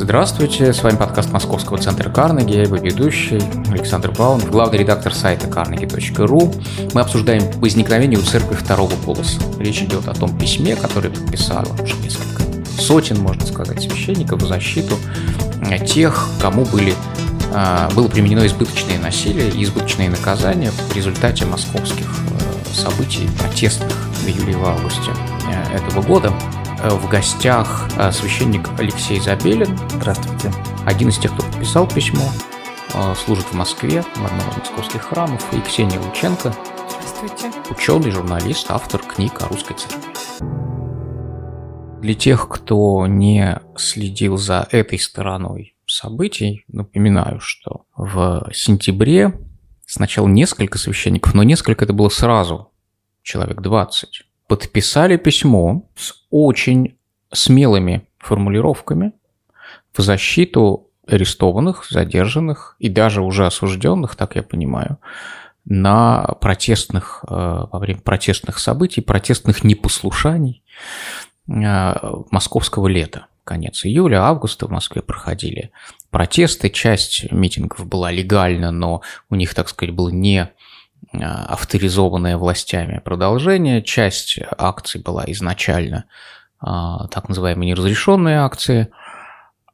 Здравствуйте, с вами подкаст Московского центра Карнеги, я его ведущий Александр Баун, главный редактор сайта carnegie.ru. Мы обсуждаем возникновение у церкви второго голоса. Речь идет о том письме, которое подписало уже несколько сотен, можно сказать, священников в защиту тех, кому были а, было применено избыточное насилие и избыточные наказания в результате московских э, событий протестных в июле и августе э, этого года. Э, в гостях э, священник Алексей Забелин. Здравствуйте. Один из тех, кто подписал письмо, э, служит в Москве, в одном из московских храмов, и Ксения Лученко. Здравствуйте. Ученый, журналист, автор книг о русской церкви. Для тех, кто не следил за этой стороной событий, напоминаю, что в сентябре сначала несколько священников, но несколько это было сразу, человек 20, подписали письмо с очень смелыми формулировками в защиту арестованных, задержанных и даже уже осужденных, так я понимаю, на протестных, э, во время протестных событий, протестных непослушаний э, московского лета. Конец июля, августа в Москве проходили протесты. Часть митингов была легальна, но у них, так сказать, было не авторизованное властями продолжение. Часть акций была изначально а, так называемые неразрешенные акции.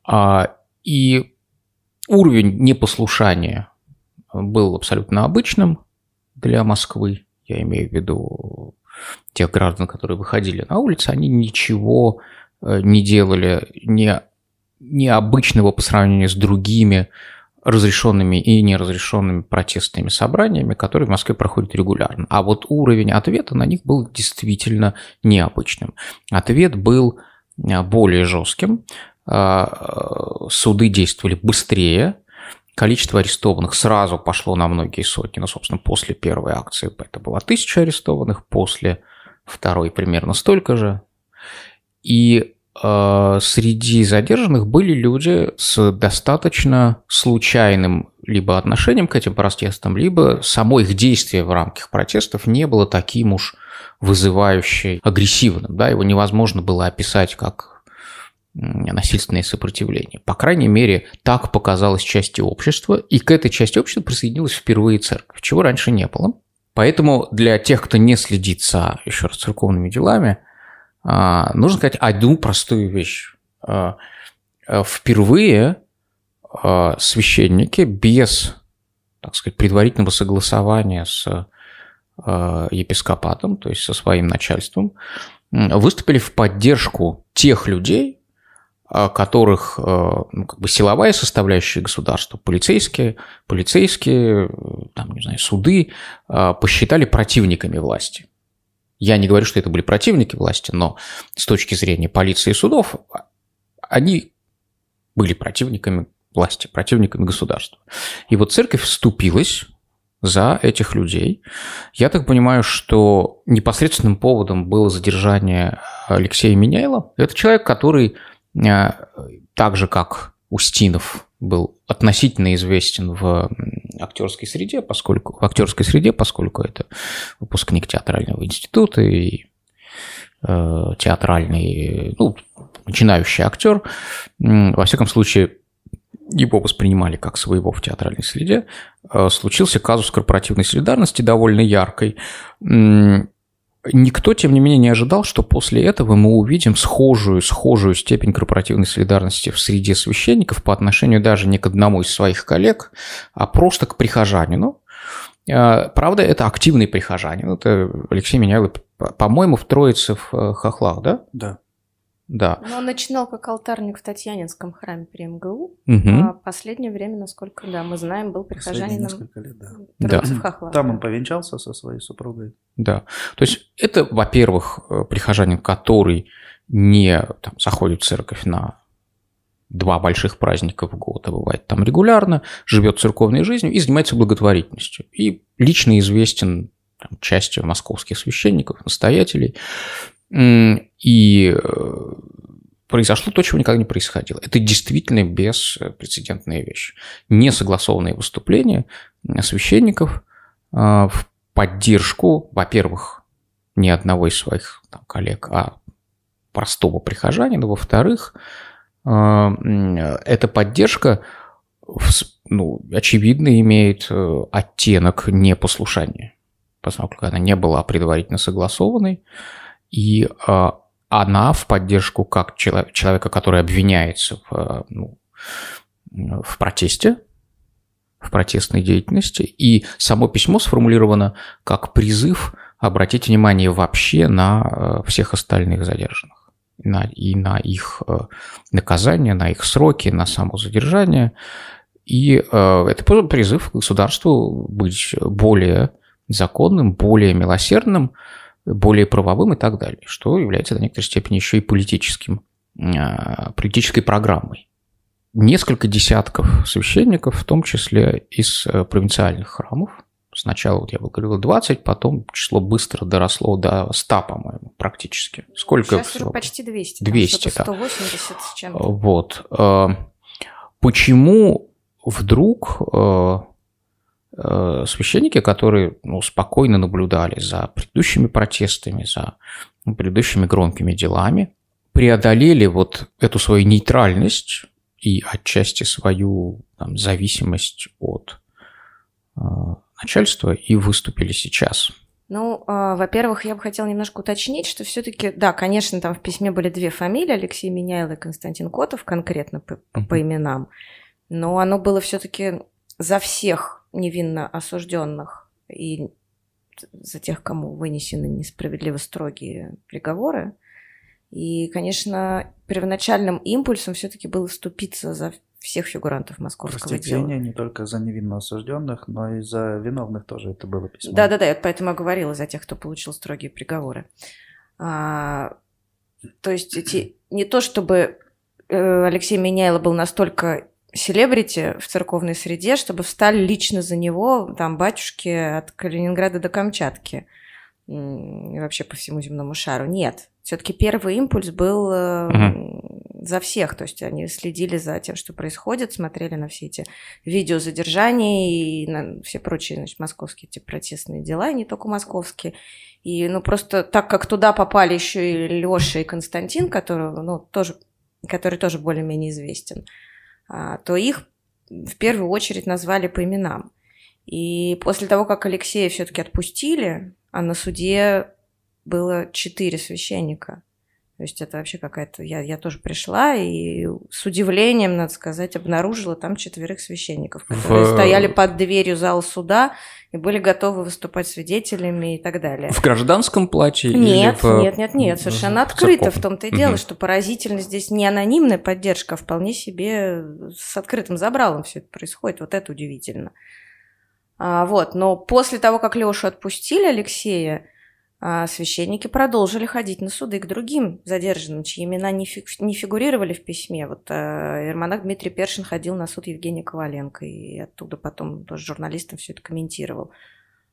А, и уровень непослушания был абсолютно обычным для Москвы. Я имею в виду тех граждан, которые выходили на улицу, они ничего э, не делали не, необычного по сравнению с другими разрешенными и неразрешенными протестными собраниями, которые в Москве проходят регулярно. А вот уровень ответа на них был действительно необычным. Ответ был э, более жестким, э, суды действовали быстрее, количество арестованных сразу пошло на многие сотни. Ну, собственно, после первой акции это было тысяча арестованных, после второй примерно столько же. И Э, среди задержанных были люди с достаточно случайным либо отношением к этим протестам, либо само их действие в рамках протестов не было таким уж вызывающим, агрессивным. Да? Его невозможно было описать как насильственное сопротивление. По крайней мере, так показалось части общества, и к этой части общества присоединилась впервые церковь, чего раньше не было. Поэтому для тех, кто не следит за, еще раз, церковными делами – а, нужно сказать одну простую вещь. А, а, впервые священники без, так сказать, предварительного согласования с епископатом, то есть со своим начальством, выступили в поддержку тех людей, которых ну, как бы силовая составляющая государства, полицейские, полицейские, там, не знаю, суды посчитали противниками власти. Я не говорю, что это были противники власти, но с точки зрения полиции и судов, они были противниками власти, противниками государства. И вот церковь вступилась за этих людей. Я так понимаю, что непосредственным поводом было задержание Алексея Меняйла. Это человек, который э, так же, как Устинов, был относительно известен в актерской среде, поскольку в актерской среде, поскольку это выпускник театрального института и э, театральный, ну, начинающий актер. Во всяком случае, его воспринимали как своего в театральной среде. Э, случился казус корпоративной солидарности довольно яркой. Никто, тем не менее, не ожидал, что после этого мы увидим схожую, схожую степень корпоративной солидарности в среде священников по отношению даже не к одному из своих коллег, а просто к прихожанину. А, правда, это активный прихожанин. Это Алексей Меняйло, по-моему, в Троице в э, Хохлах, да? Да. Да. Но он начинал как алтарник в Татьянинском храме при МГУ. Угу. А последнее время, насколько да, мы знаем, был прихожанином лет, да. Да. в Хохлах. Там он повенчался со своей супругой. Да. То есть это, во-первых, э, прихожанин, который не там, заходит в церковь на два больших праздника в год, а бывает там регулярно, живет церковной жизнью и занимается благотворительностью. И лично известен там, частью московских священников, настоятелей. И э, произошло то, чего никогда не происходило. Это действительно беспрецедентная вещь. Несогласованные выступления священников э, в поддержку, во-первых, не одного из своих там, коллег, а простого прихожанина, во-вторых, эта поддержка ну, очевидно имеет э, оттенок непослушания, поскольку она не была предварительно согласованной, и а, она в поддержку как человека, который обвиняется в, ну, в протесте, в протестной деятельности, и само письмо сформулировано как призыв обратить внимание вообще на э, всех остальных задержанных на, и на их э, наказание, на их сроки, на само задержание. И э, это призыв к государству быть более законным, более милосердным, более правовым и так далее, что является до некоторой степени еще и политическим, политической программой несколько десятков священников, в том числе из э, провинциальных храмов. Сначала, вот я бы говорил, 20, потом число быстро доросло до 100, по-моему, практически. Сколько Сейчас всего? почти 200. 200, да. 180 с чем-то. Вот. Э, почему вдруг э, священники, которые ну, спокойно наблюдали за предыдущими протестами, за предыдущими громкими делами, преодолели вот эту свою нейтральность и отчасти свою там, зависимость от э, начальства и выступили сейчас. Ну, э, во-первых, я бы хотела немножко уточнить, что все-таки, да, конечно, там в письме были две фамилии, Алексей Меняйл и Константин Котов, конкретно по, uh-huh. по именам, но оно было все-таки за всех невинно осужденных и за тех, кому вынесены несправедливо строгие приговоры. И, конечно, первоначальным импульсом все-таки было вступиться за всех фигурантов московского дела. не только за невинно осужденных, но и за виновных тоже это было письмо. Да-да-да, я поэтому я говорила за тех, кто получил строгие приговоры. А, то есть эти, не то чтобы э, Алексей Меняйло был настолько селебрити в церковной среде, чтобы встали лично за него там батюшки от Калининграда до Камчатки и вообще по всему земному шару. Нет, все-таки первый импульс был угу. за всех, то есть они следили за тем, что происходит, смотрели на все эти видео задержаний и на все прочие, значит, московские эти протестные дела, и не только московские. И, ну, просто так как туда попали еще и Леша и Константин, который, ну, тоже, который тоже более-менее известен, то их в первую очередь назвали по именам. И после того, как Алексея все-таки отпустили, а на суде было четыре священника. То есть это вообще какая-то... Я, я тоже пришла и с удивлением, надо сказать, обнаружила там четверых священников, которые в... стояли под дверью зала суда и были готовы выступать свидетелями и так далее. В гражданском плаче? Нет, или в... нет, нет, нет, совершенно открыто. В том-то и дело, угу. что поразительно здесь не анонимная поддержка, а вполне себе с открытым забралом все это происходит. Вот это удивительно. А, вот, но после того, как Лешу отпустили Алексея, священники продолжили ходить на суды к другим задержанным, чьи имена не, фи не фигурировали в письме. Вот э, Дмитрий Першин ходил на суд Евгения Коваленко, и оттуда потом тоже журналистам все это комментировал.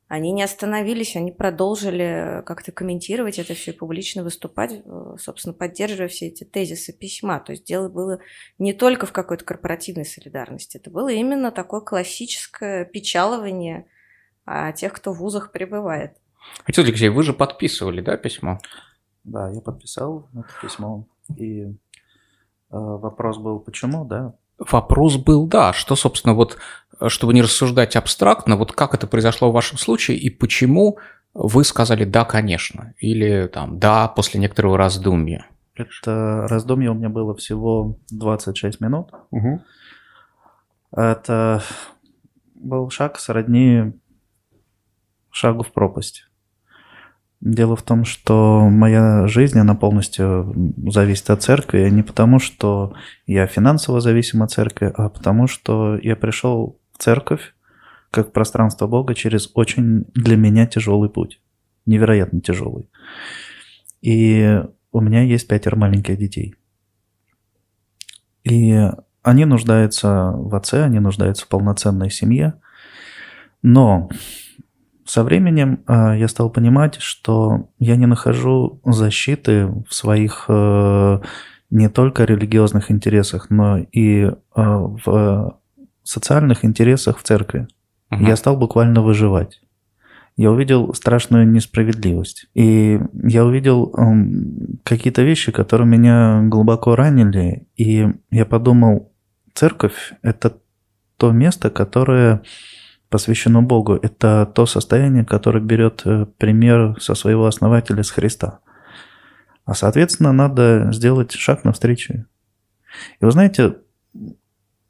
Они не остановились, они продолжили как-то комментировать это все и публично выступать, э, собственно, поддерживая все эти тезисы письма. То есть дело было не только в какой-то корпоративной солидарности, это было именно такое классическое печалование о тех, кто в вузах пребывает. Отец Алексей, вы же подписывали, да, письмо? Да, я подписал это письмо. И э, вопрос был, почему, да? Вопрос был, да, что, собственно, вот чтобы не рассуждать абстрактно, вот как это произошло в вашем случае и почему вы сказали «да, конечно» или там «да» после некоторого раздумья? Это раздумье у меня было всего 26 минут. Угу. Это был шаг сродни шагу в пропасть. Дело в том, что моя жизнь, она полностью зависит от церкви, не потому, что я финансово зависим от церкви, а потому, что я пришел церковь как пространство Бога через очень для меня тяжелый путь. Невероятно тяжелый. И у меня есть пятеро маленьких детей. И они нуждаются в отце, они нуждаются в полноценной семье. Но со временем э, я стал понимать, что я не нахожу защиты в своих э, не только религиозных интересах, но и э, в социальных интересах в церкви. Угу. Я стал буквально выживать. я увидел страшную несправедливость. И я увидел какие-то вещи, которые меня глубоко ранили. И я подумал, церковь – это то место, которое посвящено Богу. Это то состояние, которое берет э, пример со своего основателя, с Христа. А, соответственно, надо сделать шаг навстречу. И вы знаете,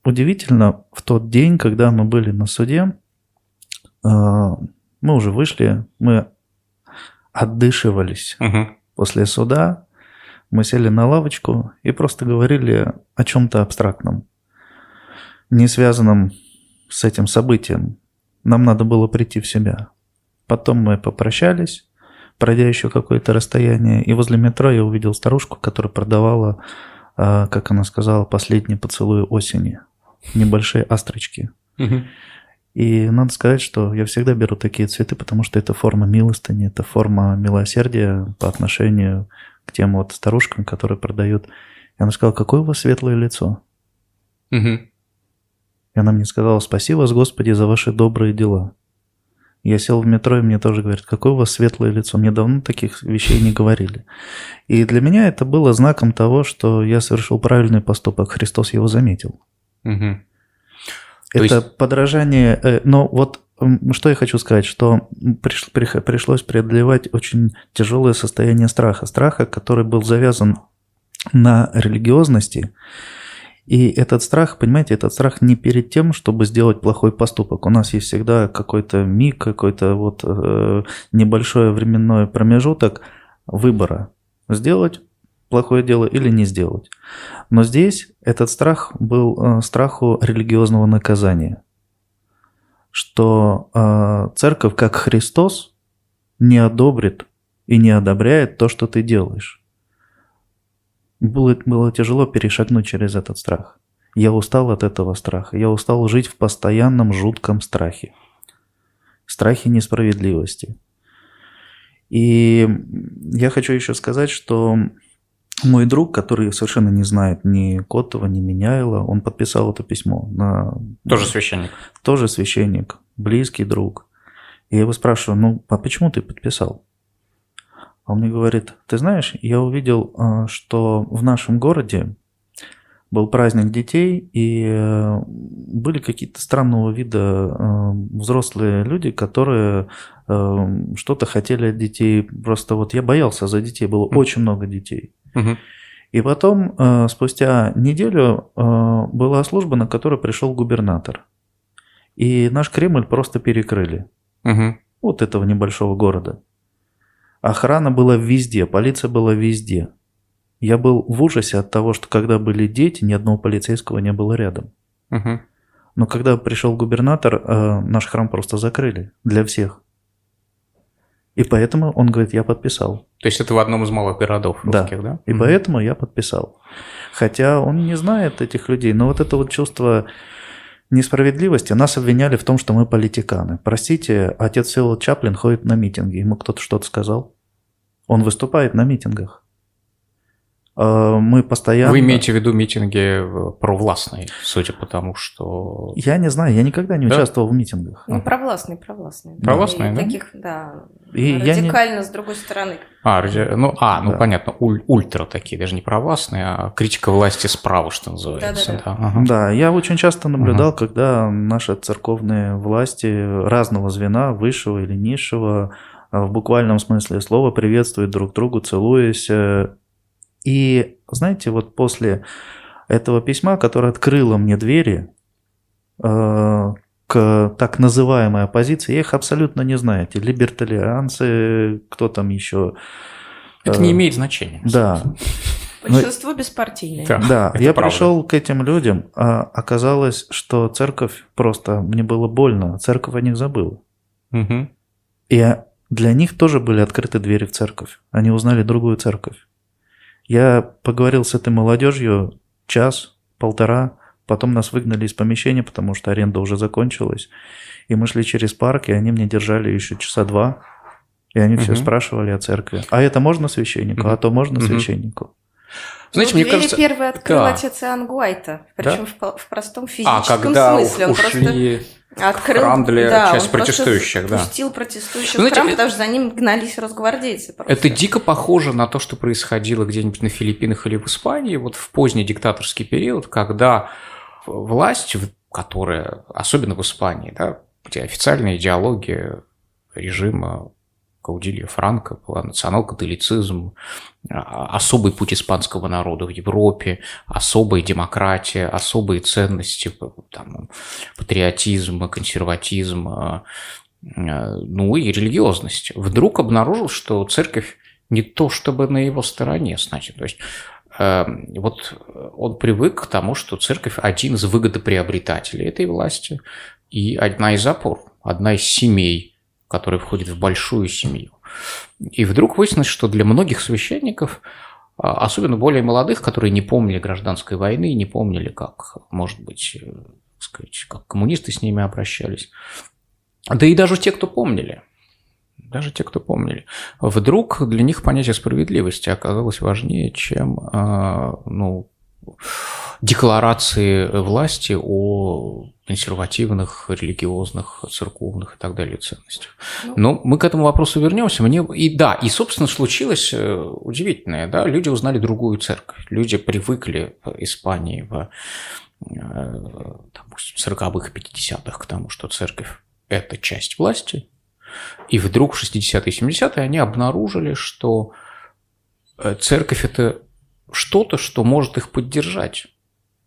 удивительно, в тот день, когда мы были на суде, э, мы уже вышли, мы отдышивались угу. после суда, мы сели на лавочку и просто говорили о чем-то абстрактном, не связанном с этим событием. Нам надо было прийти в себя. Потом мы попрощались, пройдя еще какое-то расстояние, и возле метро я увидел старушку, которая продавала, а, как она сказала, последний поцелуй осени. Небольшие астрочки. Угу. И надо сказать, что я всегда беру такие цветы, потому что это форма милостыни, это форма милосердия по отношению к тем вот старушкам, которые продают. И она сказала, какое у вас светлое лицо. Угу. И она мне сказала, спаси вас, Господи, за ваши добрые дела. Я сел в метро, и мне тоже говорят, какое у вас светлое лицо. Мне давно таких вещей не говорили. И для меня это было знаком того, что я совершил правильный поступок. Христос его заметил. Угу. Это есть... подражание... Э, но вот что я хочу сказать, что пришлось преодолевать очень тяжелое состояние страха. Страха, который был завязан на религиозности, и этот страх, понимаете, этот страх не перед тем, чтобы сделать плохой поступок. У нас есть всегда какой-то миг, какой-то вот э, небольшой временной промежуток выбора. Сделать плохое дело или не сделать. Но здесь этот страх был э, страху религиозного наказания. Что э, церковь, как Христос, не одобрит и не одобряет то, что ты делаешь. Было, было тяжело перешагнуть через этот страх. Я устал от этого страха. Я устал жить в постоянном жутком страхе. Страхе несправедливости. И я хочу еще сказать, что мой друг, который совершенно не знает ни Котова, ни Меняйла, он подписал это письмо. На... Тоже священник? Тоже священник, близкий друг. И я его спрашиваю, ну, а почему ты подписал? Он мне говорит, ты знаешь, я увидел, э, что в нашем городе был праздник детей, и э, были какие-то странного вида э, взрослые люди, которые что-то хотели от детей. Просто вот я боялся за детей, было очень много детей. И потом, спустя неделю, была служба, на которую пришел губернатор. И наш Кремль просто перекрыли. Угу. Вот этого небольшого города. Охрана была везде, полиция была везде. Я был в ужасе от того, что когда были дети, ни одного полицейского не было рядом. Угу. Но когда пришел губернатор, э, наш храм просто закрыли для всех. И поэтому он говорит, я подписал. То есть это в одном из малых городов русских, да? да? И угу. поэтому я подписал. Хотя он не знает этих людей, но вот это вот чувство несправедливости нас обвиняли в том, что мы политиканы. Простите, отец Фил Чаплин ходит на митинги, ему кто-то что-то сказал? Он выступает на митингах. А, мы постоянно... Вы имеете в виду митинги провластные, судя по тому, что... Я не знаю, я никогда не да? участвовал в митингах. Ну, провластные, провластные. Провластные, да? Таких, да, и радикально не... с другой стороны. А, ну, а, ну да. понятно, уль, ультра такие, даже не провластные, а критика власти справа, что называется. Да, да, да. Да, ага. да я очень часто наблюдал, ага. когда наши церковные власти разного звена, высшего или низшего, в буквальном смысле слова приветствуют друг другу, целуясь, и знаете, вот после этого письма, которое открыло мне двери э, к так называемой оппозиции, я их абсолютно не знаю. Эти либертарианцы, кто там еще. Это э, не имеет значения. Да. Большинство Но, беспартийные. Да, да я правда. пришел к этим людям, а оказалось, что церковь просто, мне было больно, церковь о них забыла. Угу. И для них тоже были открыты двери в церковь. Они узнали другую церковь. Я поговорил с этой молодежью час, полтора, потом нас выгнали из помещения, потому что аренда уже закончилась. И мы шли через парк, и они мне держали еще часа два. И они угу. все спрашивали о церкви. А это можно священнику? Угу. А то можно угу. священнику? Знаете, ну, мне кажется... первый открыл да. отец Иоанн Гуайта, причем в, в простом А, физическом когда смысле. Он ушли просто открыл, храм для да, часть протестующих, да. пустил протестующих Знаете, в храм, это- потому что за ним гнались росгвардейцы. Просто. Это дико похоже на то, что происходило где-нибудь на Филиппинах или в Испании, вот в поздний диктаторский период, когда власть, которая, особенно в Испании, да, где официальная идеология режима Каудилья Франко была национал-католицизм, а- особый путь испанского народа в Европе, особая демократия, особые ценности, там, патриотизм, консерватизм, а, а, ну и религиозность. Вдруг обнаружил, что церковь не то чтобы на его стороне, значит, то есть вот он привык к тому, что церковь один из выгодоприобретателей этой власти и одна из опор, одна из семей, которая входит в большую семью. И вдруг выяснилось, что для многих священников, а, особенно более молодых, которые не помнили гражданской войны, не помнили, как, может быть, э, сказать, как коммунисты с ними обращались, да и даже те, кто помнили, даже те, кто помнили, вдруг для них понятие справедливости оказалось важнее, чем а, ну, декларации власти о консервативных, религиозных, церковных и так далее ценностях. Ну. Но мы к этому вопросу вернемся. Мне и да, и собственно случилось э, удивительное, да, люди узнали другую церковь, люди привыкли в Испании в э, допустим, 40-х, 50-х к тому, что церковь – это часть власти, и вдруг в 60-е и 70-е они обнаружили, что э, церковь – это что-то, что может их поддержать,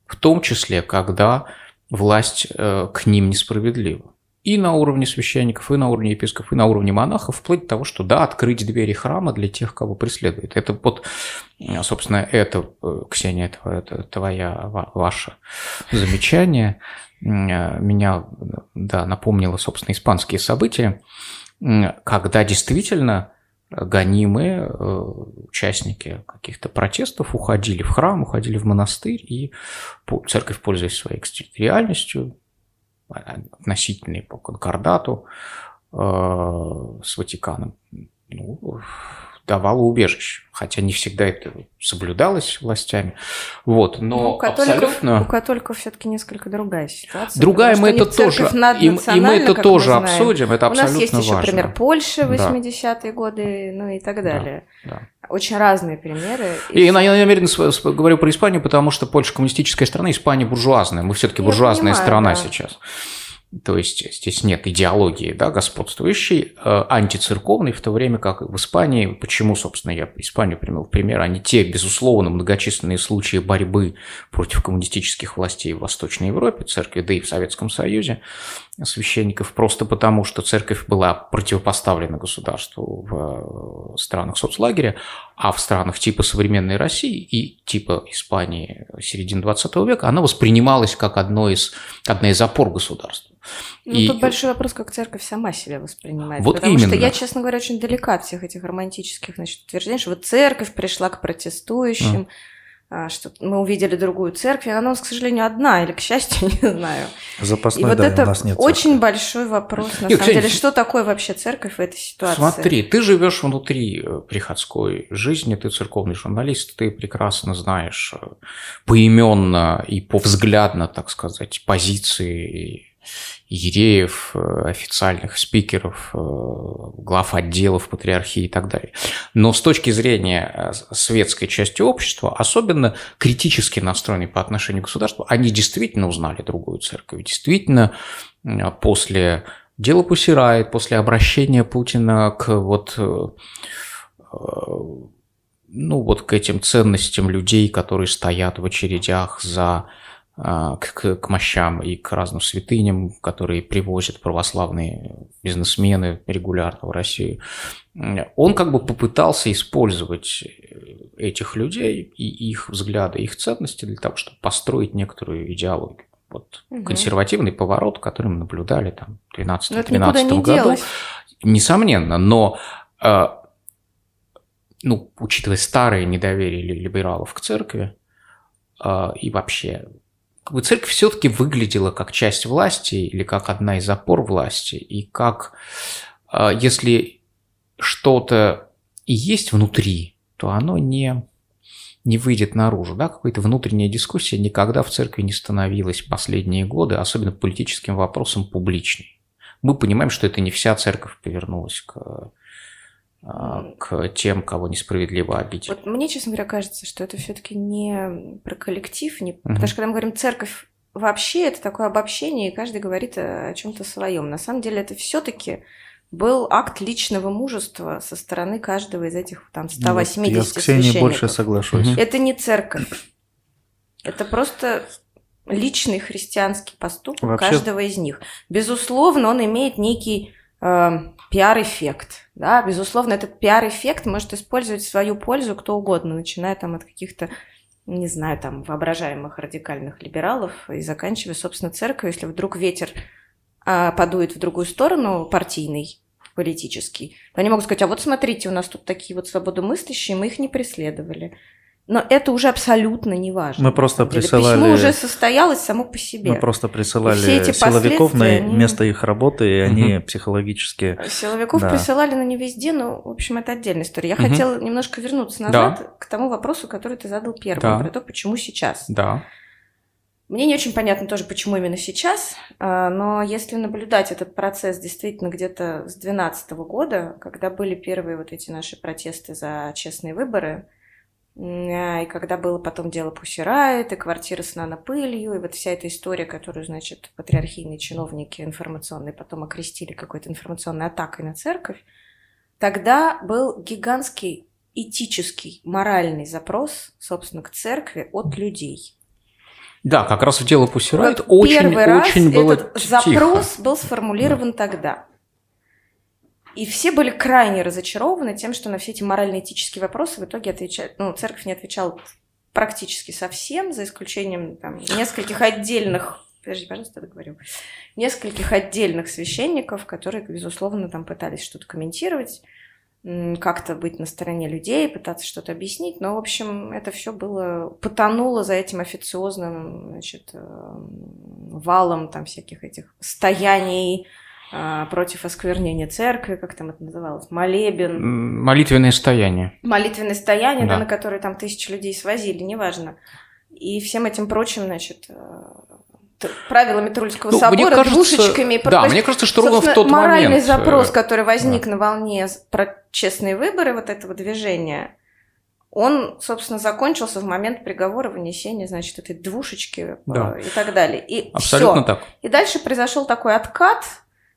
в том числе, когда власть э, к ним несправедлива. И на уровне священников, и на уровне епископов, и на уровне монахов, вплоть до того, что да, открыть двери храма для тех, кого преследует. Это вот, э, собственно, это, э, Ксения, это, это твоя, ва- ваше замечание меня, да, напомнило, собственно, испанские события, когда действительно гонимые э, участники каких-то протестов уходили в храм, уходили в монастырь, и церковь, пользуясь своей экстерриториальностью, а, относительной по конкордату э, с Ватиканом, ну, давала убежище. Хотя не всегда это соблюдалось властями. Вот, но Ну, у католиков, абсолютно... у католиков все-таки несколько другая ситуация. Другая, мы это у тоже, и, и мы это тоже мы обсудим, это У нас абсолютно есть еще важно. пример Польши, Да. 80-е годы, ну и так далее. Да. Очень разные примеры. И я, я намеренно говорю про Испанию, потому что Польша коммунистическая страна, Испания буржуазная. Мы все-таки буржуазная понимаю, страна да. сейчас. То есть здесь нет идеологии да, господствующей, э, антицерковной, в то время как в Испании, почему, собственно, я Испанию привел в пример, они те, безусловно, многочисленные случаи борьбы против коммунистических властей в Восточной Европе, церкви, да и в Советском Союзе, священников, просто потому, что церковь была противопоставлена государству в э, странах соцлагеря, а в странах типа современной России и типа Испании середины 20 века она воспринималась как одно из, одна из опор государства. Ну, И- тут большой вопрос, как церковь сама себя воспринимает. Вот потому что именно. я, честно говоря, очень далека от всех этих романтических значит, утверждений, что вот церковь пришла к протестующим, а, что мы увидели другую церковь, и она у нас, к сожалению, одна, или, к счастью, не знаю. И Запасной, вот да, это у нас нет очень церкви. большой вопрос, на Нет, самом деле, что такое вообще церковь в этой ситуации? Смотри, ты живешь внутри э, приходской жизни, ты церковный журналист, ты прекрасно знаешь э, поименно и повзглядно, так сказать, позиции иереев, э, официальных спикеров, э, глав отделов патриархии и так далее. Но с точки зрения э, светской части общества, особенно критически настроенной по отношению к государству, они действительно узнали другую церковь, действительно после дела Пусирает, после обращения Путина к вот ну вот к этим ценностям людей, которые стоят в очередях за к, к- к мощам и к разным святыням, которые привозят православные бизнесмены регулярно в Россию. Он как бы попытался использовать этих людей и их взгляды, их ценности для того, чтобы построить некоторую идеологию. Вот Мгм. консервативный поворот, который мы наблюдали там в Но Ну, это 12-13 никуда не году. делось. Несомненно, но э, ну, учитывая старое недоверие ли- либералов к церкви э, и вообще, как бы церковь все-таки выглядела как часть власти или как одна из опор власти, и как э, если что-то и есть внутри, то оно не не выйдет наружу, да, какая-то внутренняя дискуссия никогда в церкви не становилась последние годы, особенно политическим вопросом, публичной. Мы понимаем, что это не вся церковь повернулась к а, к тем, кого несправедливо обидели. Вот мне, честно говоря, кажется, что это все-таки не про коллектив, не... угу. потому что когда мы говорим церковь вообще, это такое обобщение, и каждый говорит о чем-то своем. На самом деле это все-таки был акт личного мужества со стороны каждого из этих там 180 ну, вот Я с Ксенией больше соглашусь. Это не церковь. Это просто личный христианский поступок Вообще... каждого из них. Безусловно, он имеет некий э, пиар-эффект. Да? Безусловно, этот пиар-эффект может использовать в свою пользу кто угодно, начиная там от каких-то не знаю, там, воображаемых радикальных либералов и заканчивая, собственно, церковью, если вдруг ветер а, подует в другую сторону, партийный, политический, они могут сказать, а вот смотрите, у нас тут такие вот свободомыслящие, мы их не преследовали. Но это уже абсолютно не важно. Мы просто присылали... Письмо уже состоялось само по себе. Мы просто присылали силовиков на они... место их работы, и они угу. психологически... Силовиков да. присылали, но не везде, но, в общем, это отдельная история. Я угу. хотела немножко вернуться назад да. к тому вопросу, который ты задал первым, да. про то, почему сейчас. Да. Мне не очень понятно тоже, почему именно сейчас, а, но если наблюдать этот процесс действительно где-то с 2012 года, когда были первые вот эти наши протесты за честные выборы, и когда было потом дело Пусирает, и квартира с нанопылью, и вот вся эта история, которую, значит, патриархийные чиновники информационные потом окрестили какой-то информационной атакой на церковь, тогда был гигантский этический, моральный запрос, собственно, к церкви от людей. Да, как раз в дело Пусирает вот очень, первый раз очень было этот тихо. запрос был сформулирован да. тогда. И все были крайне разочарованы тем, что на все эти морально-этические вопросы в итоге отвечает, ну, церковь не отвечала практически совсем, за исключением там, нескольких отдельных подожди, пожалуйста, договорю, нескольких отдельных священников, которые, безусловно, там пытались что-то комментировать, как-то быть на стороне людей, пытаться что-то объяснить, но, в общем, это все было, потонуло за этим официозным, значит, э, валом там всяких этих стояний, против осквернения церкви, как там это называлось, молебен. Молитвенное стояние. Молитвенное стояние, да. да, на которое там тысячи людей свозили, неважно. И всем этим прочим, значит, э, правилами Трульского ну, собора, кажется, двушечками. Да, мне кажется, что ровно в тот моральный момент... Моральный запрос, который возник да. на волне про честные выборы вот этого движения, он, собственно, закончился в момент приговора вынесения, значит, этой двушечки э, да. и так далее. И Абсолютно всё. так. И дальше произошел такой откат,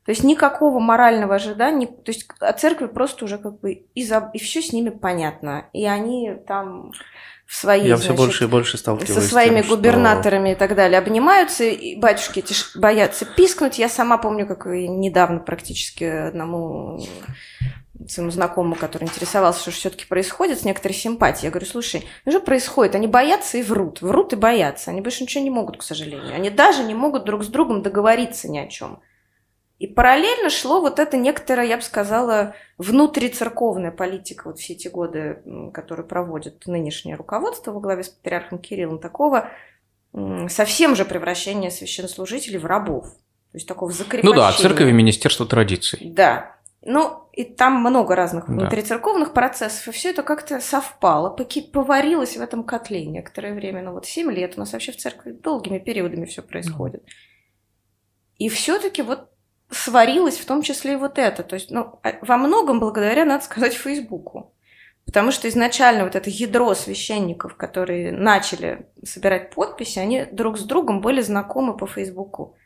то есть никакого морального ожидания, то есть о церкви просто уже как бы и, за, и все с ними понятно. И они там в своей, Я значит, все больше и больше сталкиваюсь со своими тем, губернаторами что... и так далее обнимаются, и батюшки эти боятся пискнуть. Я сама помню, как недавно практически одному своему знакомому, который интересовался, что все-таки происходит, с некоторой симпатией. Я говорю, слушай, ну что происходит? Они боятся и врут. Врут и боятся. Они больше ничего не могут, к сожалению. Они даже не могут друг с другом договориться ни о чем. И параллельно шло вот это некоторая, я бы сказала, внутрицерковная политика вот все эти годы, которую проводит нынешнее руководство во главе с патриархом Кириллом, такого совсем же превращения священнослужителей в рабов. То есть такого закрепления. Ну да, церковь и министерство традиций. Да. Ну, и там много разных да. внутрицерковных процессов, и все это как-то совпало, поварилось в этом котле некоторое время. Ну вот 7 лет у нас вообще в церкви долгими периодами все происходит. И все-таки вот сварилось в том числе и вот это. То есть, ну, а, во многом благодаря, надо сказать, Фейсбуку. Потому что изначально вот это ядро священников, которые начали собирать подписи, они друг с другом были знакомы по Фейсбуку.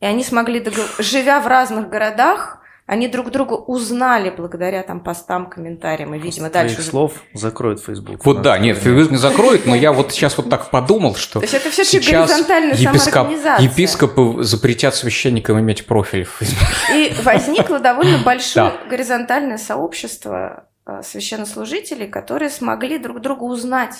И они смогли, догов... живя в разных городах, они друг друга узнали благодаря там постам, комментариям и, видимо, После дальше... слов закроют Facebook. Вот да, нет, Facebook не закроет, но я вот сейчас вот так подумал, что То есть это все-таки горизонтальная епископ... епископы запретят священникам иметь профиль в Facebook. И возникло довольно большое горизонтальное сообщество а, священнослужителей, которые смогли друг друга узнать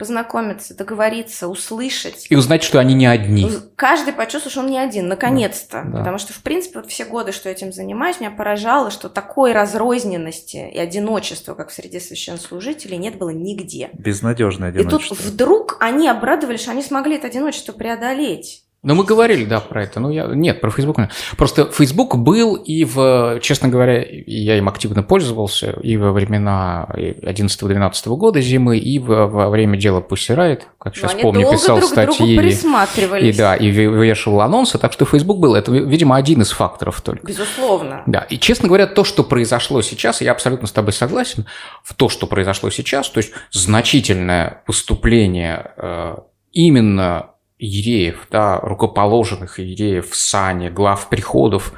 познакомиться, договориться, услышать. И узнать, что они не одни. Каждый почувствовал, что он не один, наконец-то. Да. Потому что, в принципе, вот все годы, что я этим занимаюсь, меня поражало, что такой разрозненности и одиночества, как в среде священнослужителей, нет было нигде. Безнадежное одиночество. И тут вдруг они обрадовались, что они смогли это одиночество преодолеть. Ну, мы говорили, да, про это. Ну, я... Нет, про Facebook. Просто Facebook был и в, честно говоря, я им активно пользовался и во времена 11-12 года зимы, и во, во время дела Pussy Riot, как сейчас они помню, писал друг статьи. И, присматривались. да, и вешал анонсы, так что Facebook был. Это, видимо, один из факторов только. Безусловно. Да, и, честно говоря, то, что произошло сейчас, я абсолютно с тобой согласен, в то, что произошло сейчас, то есть значительное выступление э, именно иереев, да, рукоположенных иереев в сане, глав приходов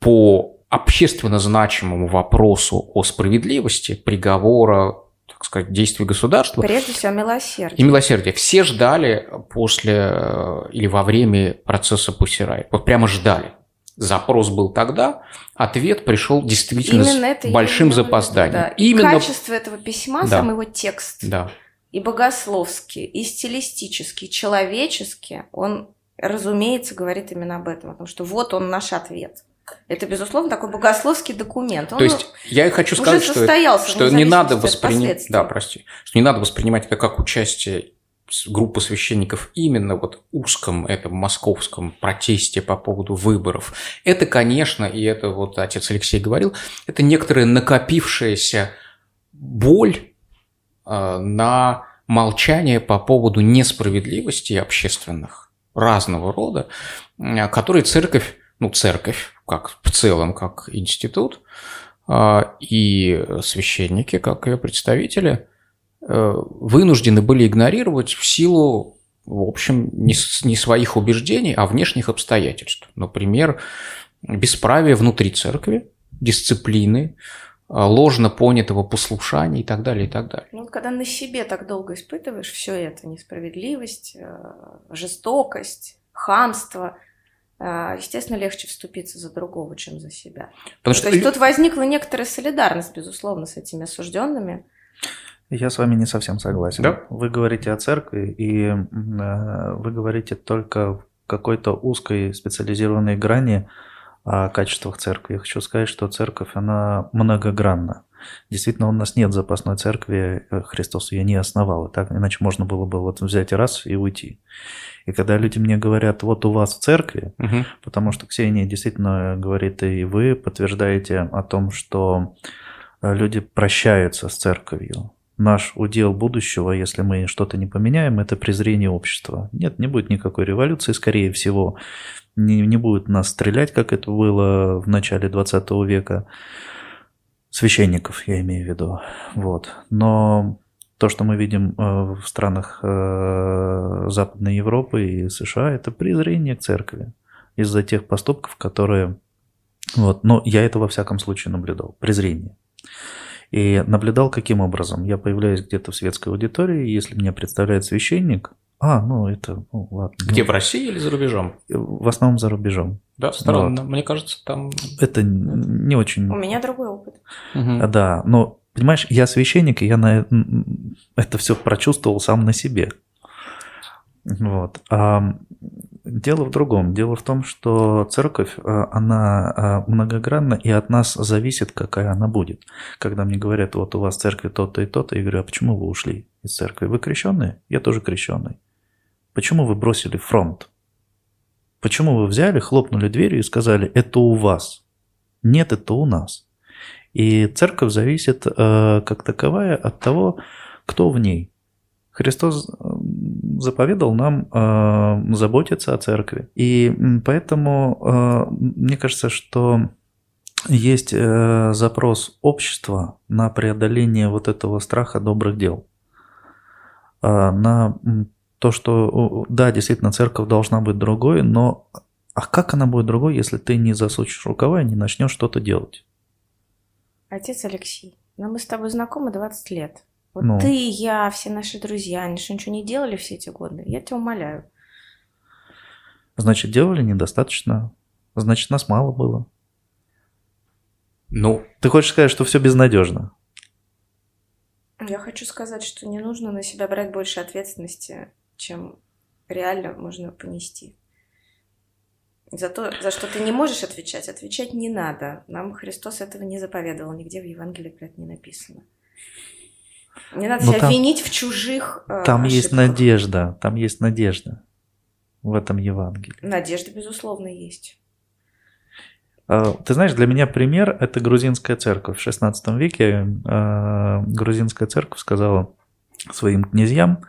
по общественно значимому вопросу о справедливости, приговора, так сказать, действий государства. Прежде всего, милосердие. И милосердие. Все ждали после э, или во время процесса Пусирай. Вот прямо ждали. Запрос был тогда, ответ пришел действительно Именно с большим виду, запозданием. да. И Именно... Качество этого письма, Да. сам его текст, Да. И богословский, и стилистический, человеческий, он, разумеется, говорит именно об этом, о том, что вот он наш ответ. Это, безусловно, такой богословский документ. Он То есть я и хочу сказать, что, что не надо воспринимать, да, прости, что не надо воспринимать это как участие группы священников именно вот узком этом московском протесте по поводу выборов. Это, конечно, и это вот отец Алексей говорил, это некоторая накопившаяся боль на молчание по поводу несправедливости общественных разного рода, э, которые церковь, ну церковь, как в целом, как институт, э, и священники, как ее представители, э, вынуждены были игнорировать в силу, в общем, не, своих убеждений, а внешних обстоятельств. Например, бесправие внутри церкви, дисциплины, э, ложно понятого послушания и так далее, и так далее. Ну, когда на себе так долго испытываешь все это, несправедливость, э, жестокость, хамство, э, естественно, легче вступиться за другого, чем за себя. Потому То есть тут возникла некоторая солидарность, безусловно, с этими осужденными. Я с вами не совсем согласен. Да? Вы говорите о церкви, и э, вы говорите только в какой-то узкой специализированной грани о качествах церкви. Я хочу сказать, что церковь, она многогранна. Действительно, у нас нет запасной церкви, э, Христос ее не основал, и так иначе можно было бы вот взять раз и уйти. И когда люди мне говорят, вот у вас в церкви, Мгм. потому что Ксения действительно говорит, и вы подтверждаете о том, что э, люди прощаются с церковью. Наш удел будущего, если мы что-то не поменяем, это презрение общества. Нет, не будет никакой революции, скорее всего. Не, не будет нас стрелять, как это было в начале 20 века. Священников, я имею в виду. Вот. Но то, что мы видим э, в странах э, Западной Европы и США, это презрение к церкви из-за тех поступков, которые... Вот, но я это во всяком случае наблюдал. Презрение. И наблюдал каким образом? Я появляюсь где-то в светской аудитории, если меня представляет священник, а, ну это, ну ладно. Где, Ну, в России или за рубежом? в основном за рубежом. Да, странно. Мне кажется, там... Это не очень... У меня другой опыт. А, Да, но понимаешь, я священник, и я на это все прочувствовал сам на себе. Вот. А дело в другом. Дело в том, что церковь, а, она а, многогранна, и от нас зависит, какая она будет. Когда мне говорят, вот у вас в церкви то-то и то-то, я говорю, а почему вы ушли из церкви? Вы крещенные? Я тоже крещенный. Почему вы бросили фронт? Почему вы взяли, хлопнули дверью и сказали, это у вас? Нет, это у нас. И церковь зависит э, как таковая от того, кто в ней. Христос э, заповедал нам э, заботиться о церкви. И поэтому э, мне кажется, что есть э, запрос общества на преодоление вот этого страха добрых дел. Э, на то, что, да, действительно, церковь должна быть другой, но а как она будет другой, если ты не засучишь рукава и не начнешь что-то делать? Отец Алексей, ну мы с тобой знакомы 20 лет. Вот Ну. ты, я, все наши друзья, они что, ничего не делали все эти годы? Я тебя умоляю. Значит, делали недостаточно. Значит, нас мало было. Ну, Ты хочешь сказать, что все безнадежно? Я хочу сказать, что не нужно на себя брать больше ответственности, чем реально можно понести. За то, за что ты не можешь отвечать, отвечать не надо. Нам Христос этого не заповедовал, нигде в Евангелии про это не написано. Не надо Но себя там- винить в чужих э, Там есть ошибках. надежда, там есть надежда. в этом Евангелии. Надежда, безусловно, есть. А, ты знаешь, для меня пример – это грузинская церковь. В XVI веке а, грузинская церковь сказала своим князьям,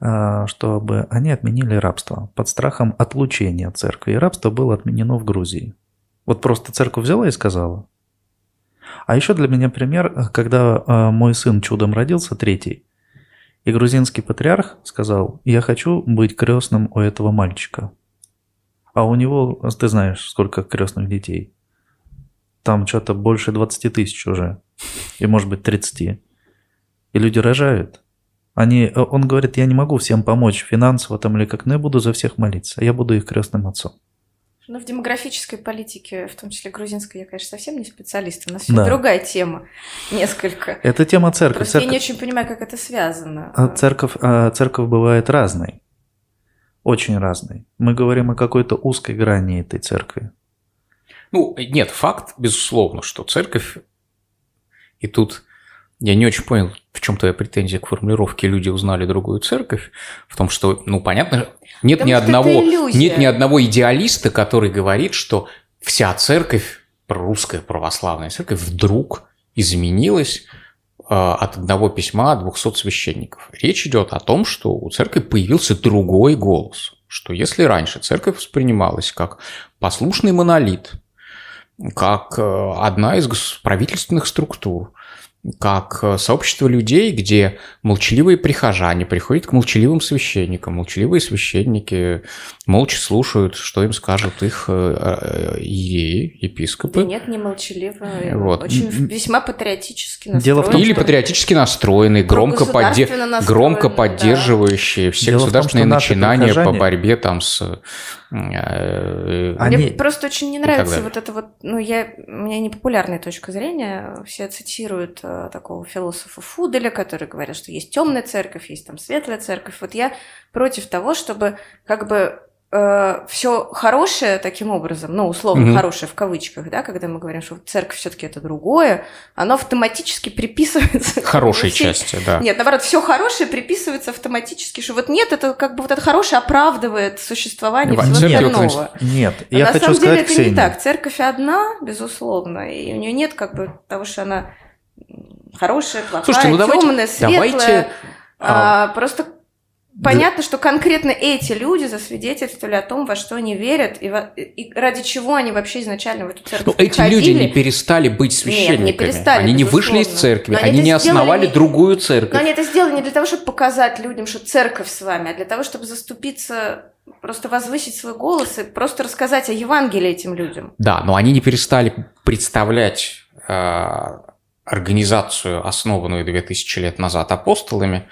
а, чтобы они отменили рабство под страхом отлучения церкви. И рабство было отменено в Грузии. Вот просто церковь взяла и сказала. А еще для меня пример, когда мой сын чудом родился, третий, и грузинский патриарх сказал, я хочу быть крестным у этого мальчика. А у него, ты знаешь, сколько крестных детей. Там что-то больше 20 тысяч уже. И может быть 30. И люди рожают. Они, он говорит, я не могу всем помочь финансово там или как, но я буду за всех молиться. Я буду их крестным отцом. Ну, в демографической политике, в том числе грузинской, я, конечно, совсем не специалист. У нас да. другая тема несколько. Это тема церкви. Просто церковь... я не очень понимаю, как это связано. А церковь, а церковь бывает разной. Очень разной. Мы говорим о какой-то узкой грани этой церкви. Ну, нет, факт, безусловно, что церковь, и тут я не очень понял, в чем твоя претензия к формулировке «люди узнали другую церковь», в том, что, ну, понятно, нет ни одного, нет ни одного идеалиста, который говорит, что вся церковь, русская православная церковь, вдруг изменилась э, от одного письма от 200 священников. Речь идет о том, что у церкви появился другой голос, что если раньше церковь воспринималась как послушный монолит, как э, одна из правительственных структур, как э, сообщество людей, где молчаливые прихожане приходят к молчаливым священникам. Молчаливые священники молча слушают, что им скажут их э, э, иереи, епископы. Да нет, не молчаливые, вот. очень весьма патриотически настроенные. Дело в том, Или патриотически настроенные, громко, подде... громко поддерживающие да. все Дело государственные том, начинания по борьбе там с Э, Они... Мне просто очень не нравится вот это вот, ну, я, у меня непопулярная точка зрения, все цитируют uh, такого философа Фуделя, который говорит, что есть темная церковь, есть там светлая церковь. Вот я против того, чтобы как бы э, все хорошее таким образом, ну, условно угу. хорошее в кавычках, да, когда мы говорим, что церковь все-таки это другое, оно автоматически приписывается. Хорошей всей... части, да. Нет, наоборот, все хорошее приписывается автоматически, что вот нет, это как бы вот это хорошее оправдывает существование всего остального. Нет, Но я на хочу самом сказать, деле это Ксения. не так. Церковь одна, безусловно, и у нее нет как бы того, что она хорошая, плохая, Слушайте, ну давайте, темная, светлая. Давайте, а, а, просто Понятно, что конкретно эти люди засвидетельствовали о том, во что они верят и, во, и ради чего они вообще изначально в эту церковь Но эти люди не перестали быть священниками. Нет, не перестали, Они не вышли из церкви, они, они не основали не... другую церковь. Но они это сделали не для того, чтобы показать людям, что церковь с вами, а для того, чтобы заступиться просто возвысить свой голос и просто рассказать о Евангелии этим людям. Да, но они не перестали представлять э, организацию, основанную 2000 лет назад апостолами,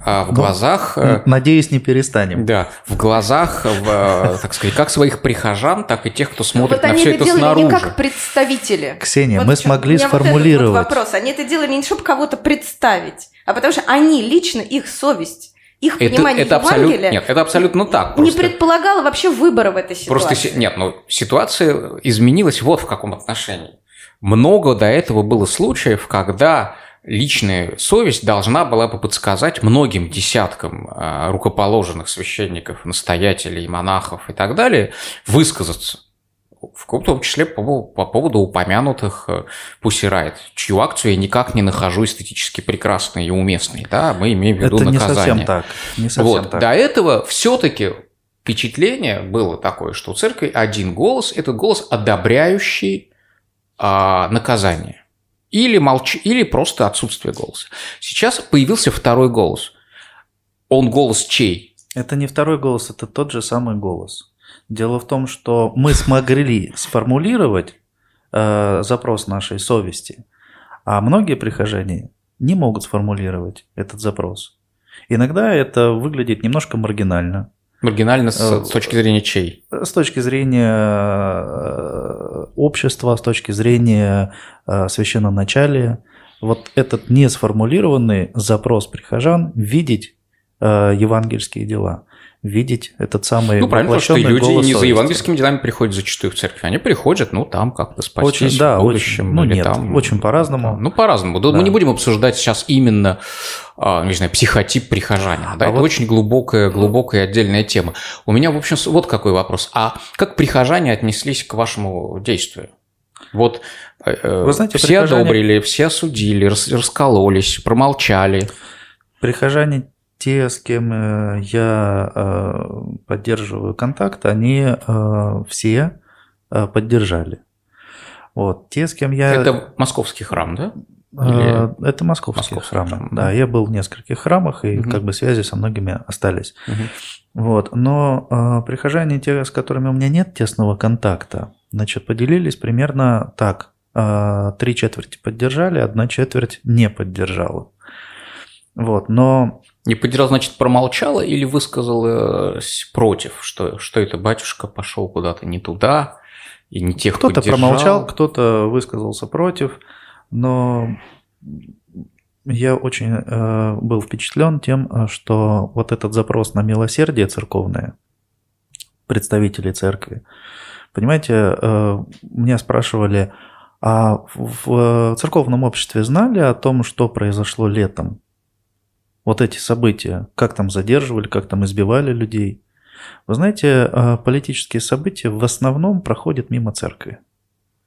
а в ну, глазах... Э, надеюсь, не перестанем. Да, в глазах, в, э, так сказать, как своих прихожан, так и тех, кто смотрит вот на все это, это снаружи. не как представители. Ксения, вот мы смогли сформулировать... Вот вот вопрос. Они это делали не чтобы кого-то представить, а потому что они лично, их совесть, их это, понимание это Евангелия абсолют, нет, это абсолютно так. Просто. Не предполагало вообще выбора в этой ситуации. Просто нет, ну ситуация изменилась вот в каком отношении. Много до этого было случаев, когда личная совесть должна была бы подсказать многим десяткам а, рукоположенных священников, настоятелей, монахов и так далее высказаться в том числе по, по поводу упомянутых Pussy Riot, чью акцию я никак не нахожу эстетически прекрасной и уместной. Да, мы имеем в виду Это наказание. не совсем так. Не совсем вот. так. До этого все-таки впечатление было такое, что у церкви один голос, этот голос одобряющий а, наказание. Или, молч... или просто отсутствие голоса. Сейчас появился второй голос. Он голос чей? Это не второй голос, это тот же самый голос. Дело в том, что мы смогли сформулировать э, запрос нашей совести, а многие прихожане не могут сформулировать этот запрос. Иногда это выглядит немножко маргинально. Маргинально с, э, с точки зрения чей? С точки зрения э, общества, с точки зрения э, священноначалия. Вот этот несформулированный запрос прихожан видеть евангельские дела видеть этот самый Ну, правильно, потому что люди не за евангельскими делами приходят зачастую в церковь. Они приходят, ну, там как-то спастись Очень, да, в будущем. очень, ну или нет, там, очень по-разному. Ну, по-разному. Да. Мы не будем обсуждать сейчас именно, а, не знаю, психотип прихожанина. Да? А Это вот- очень глубокая, глубокая отдельная тема. У меня, в общем, вот какой вопрос. А как прихожане отнеслись к вашему действию? Вот э, э, Вы знаете, все прихожане- одобрили, все осудили, рас- раскололись, промолчали. Прихожане, те, с кем э, я э, поддерживаю контакт, они э, все поддержали. Вот. Те, с кем я... Это московский храм, да? Э, Это московский, Московский храм. храм, Да, я был в нескольких храмах, и Мгм. как бы связи со многими остались. Мгм. Вот. Но э, прихожане, те, с которыми у меня нет тесного контакта, значит, поделились примерно так. Э, Три четверти поддержали, одна четверть не поддержала. Вот. Но Не поддержал, значит, промолчала или высказалась против, что, что это батюшка пошел куда-то не туда и не тех кто-то промолчал, кто-то высказался против, но я очень э, был впечатлен тем, э, что вот этот запрос на милосердие церковное, представителей церкви, понимаете, э, меня спрашивали, а в в церковном обществе знали о том, что произошло летом? Вот эти события, как там задерживали, как там избивали людей. Вы знаете, э, политические события в основном проходят мимо церкви.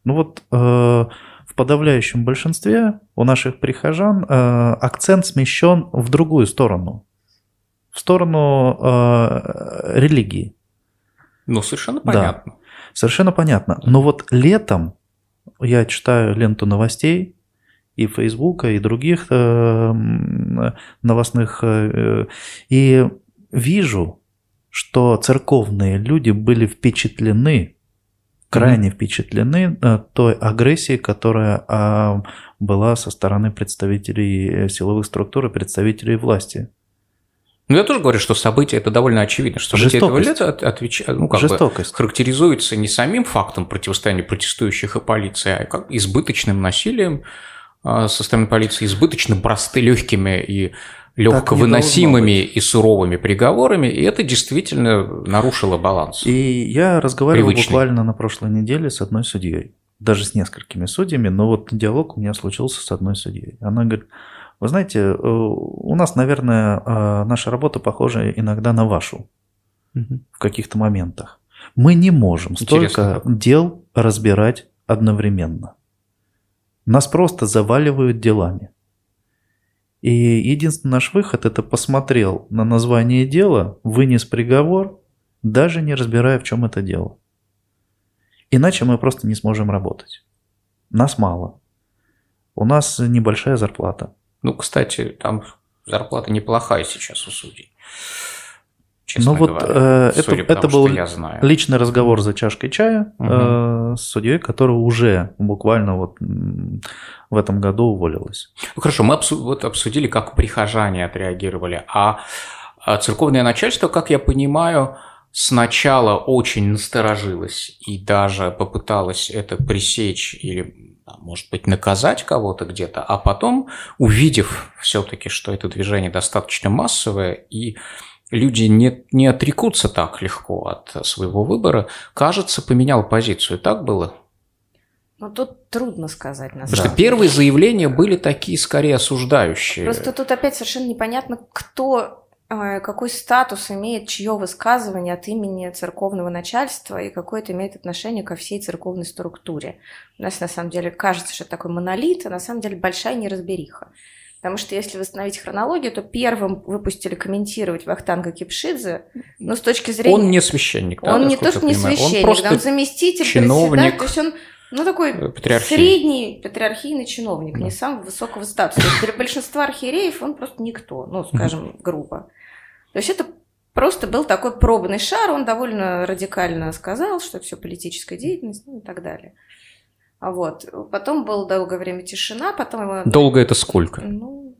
Ну вот э, в подавляющем большинстве у наших прихожан э, акцент смещен в другую сторону, в сторону религии. Ну, совершенно Да. понятно. Совершенно понятно. Но вот летом я читаю ленту новостей и Фейсбука, и других э, новостных, э, и вижу, что церковные люди были впечатлены, крайне впечатлены э, той агрессией, которая а, была со стороны представителей э, силовых структур и представителей власти. Ну, я тоже говорю, что события это довольно очевидно, что события этого Жестокость. лета от- отвеча- ну, как бы Жестокость. характеризуется не самим фактом противостояния протестующих и полиции, а как избыточным насилием со стороны полиции, избыточно просты, легкими и легко выносимыми и суровыми приговорами, и это действительно нарушило баланс. И я разговаривал Привычный. буквально на прошлой неделе с одной судьей. Даже с несколькими судьями, но вот диалог у меня случился с одной судьей. Она говорит, вы знаете, э, у нас, наверное, э, наша работа похожа иногда на вашу Мгм. в каких-то моментах. Мы не можем Интересно, столько дел разбирать одновременно. Нас просто заваливают делами. И единственный наш выход – это посмотрел на название дела, вынес приговор, даже не разбирая, в чем это дело. Иначе мы просто не сможем работать. Нас мало. У нас небольшая зарплата. Ну, кстати, там зарплата неплохая сейчас у судей. Честно Ну вот говоря, э, это, судя это тому, был я знаю. личный разговор за чашкой чая Мгм. э, с судьей, которая уже буквально вот в этом году уволилась. Ну, хорошо, мы обсу- вот обсудили, как прихожане отреагировали, а, а церковное начальство, как я понимаю, сначала очень насторожилось и даже попыталось это пресечь или, а, может быть, наказать кого-то где-то, а потом, увидев все-таки, что это движение достаточно массовое и люди не, не отрекутся так легко от своего выбора, кажется, поменял позицию. Так было? Ну, тут трудно сказать, на Потому самом что первые заявления были такие скорее осуждающие. Просто тут опять совершенно непонятно, кто, э, какой статус имеет чье высказывание от имени церковного начальства и какое это имеет отношение ко всей церковной структуре. У нас на самом деле кажется, что это такой монолит, а на самом деле большая неразбериха. Потому что если восстановить хронологию, то первым выпустили комментировать Вахтанга Кипшидзе, но с точки зрения... Он не священник, да, он не то, что не понимаю? священник, он просто он заместитель чиновник, председателя, то есть он ну, такой патриархии. средний патриархийный чиновник, Да. не самого высокого статуса. Для большинства архиереев он просто никто, ну, скажем, грубо. То есть это просто был такой пробный шар, он довольно радикально сказал, что все политическая деятельность, ну и так далее. А вот. Потом было долгое время тишина, потом его... Долго это сколько? Ну,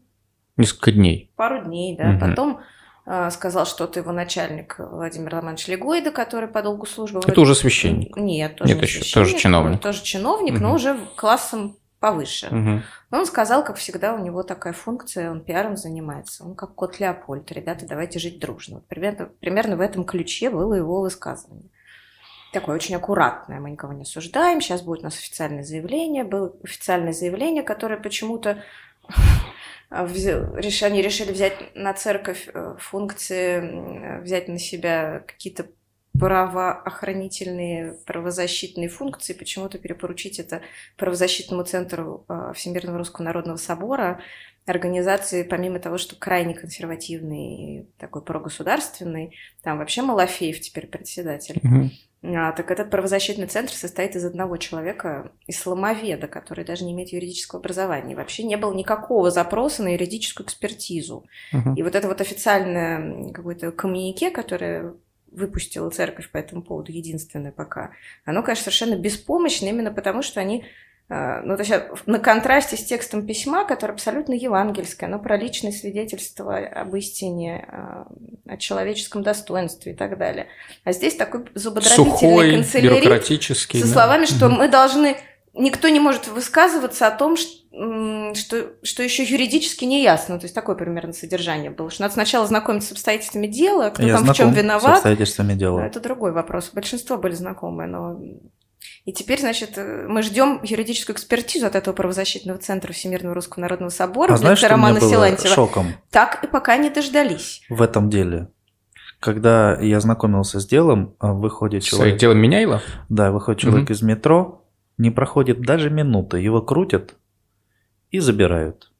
Несколько дней. пару дней, да. Мгм. Потом а, сказал что-то его начальник Владимир Романович Легойда, который по долгу службы... Это уже священник. Нет, тоже Нет, не еще, священник, тоже чиновник. Тоже чиновник, Мгм. но уже классом повыше. Мгм. Но он сказал, как всегда, у него такая функция, он пиаром занимается. Он как кот Леопольд. Ребята, давайте жить дружно. Вот примерно, примерно в этом ключе было его высказывание. Такое очень аккуратное, мы никого не осуждаем. Сейчас будет у нас официальное заявление. Было официальное заявление, которое почему-то реш- они решили взять на церковь э, функции, м, взять на себя какие-то правоохранительные, правозащитные функции, почему-то перепоручить это правозащитному центру э, Всемирного Русского Народного Собора, организации, помимо того, что крайне консервативный и такой прогосударственный, там вообще Малафеев теперь председатель. Мгм. А, так этот правозащитный центр состоит из одного человека, исламоведа, который даже не имеет юридического образования. И вообще не было никакого запроса на юридическую экспертизу. Мгм. И вот это вот официальное какое-то коммунике, которое выпустила церковь по этому поводу, единственное пока, оно, конечно, совершенно беспомощно именно потому, что они ну, то есть на контрасте с текстом письма, которое абсолютно евангельское, оно про личное свидетельство об истине, э, о человеческом достоинстве и так далее. А здесь такой зубодробительный Сухой, бюрократический. со да. словами, что Мгм. мы должны... Никто не может высказываться о том, м, что, что еще юридически не ясно. То есть такое примерно содержание было. Что надо сначала знакомиться с обстоятельствами дела, кто Я там в чем с виноват. обстоятельствами дела. Это другой вопрос. Большинство были знакомы, но... И теперь, значит, э, мы ждем юридическую экспертизу от этого правозащитного центра Всемирного Русского Народного Собора А знаешь, что мне Романа было Силантьева. шоком Так и пока не дождались. в этом деле? Когда я знакомился с делом, а, выходит С человек... делом Меняйла? Да, выходит человек Мгм. из метро, не проходит даже минуты, его крутят и забирают.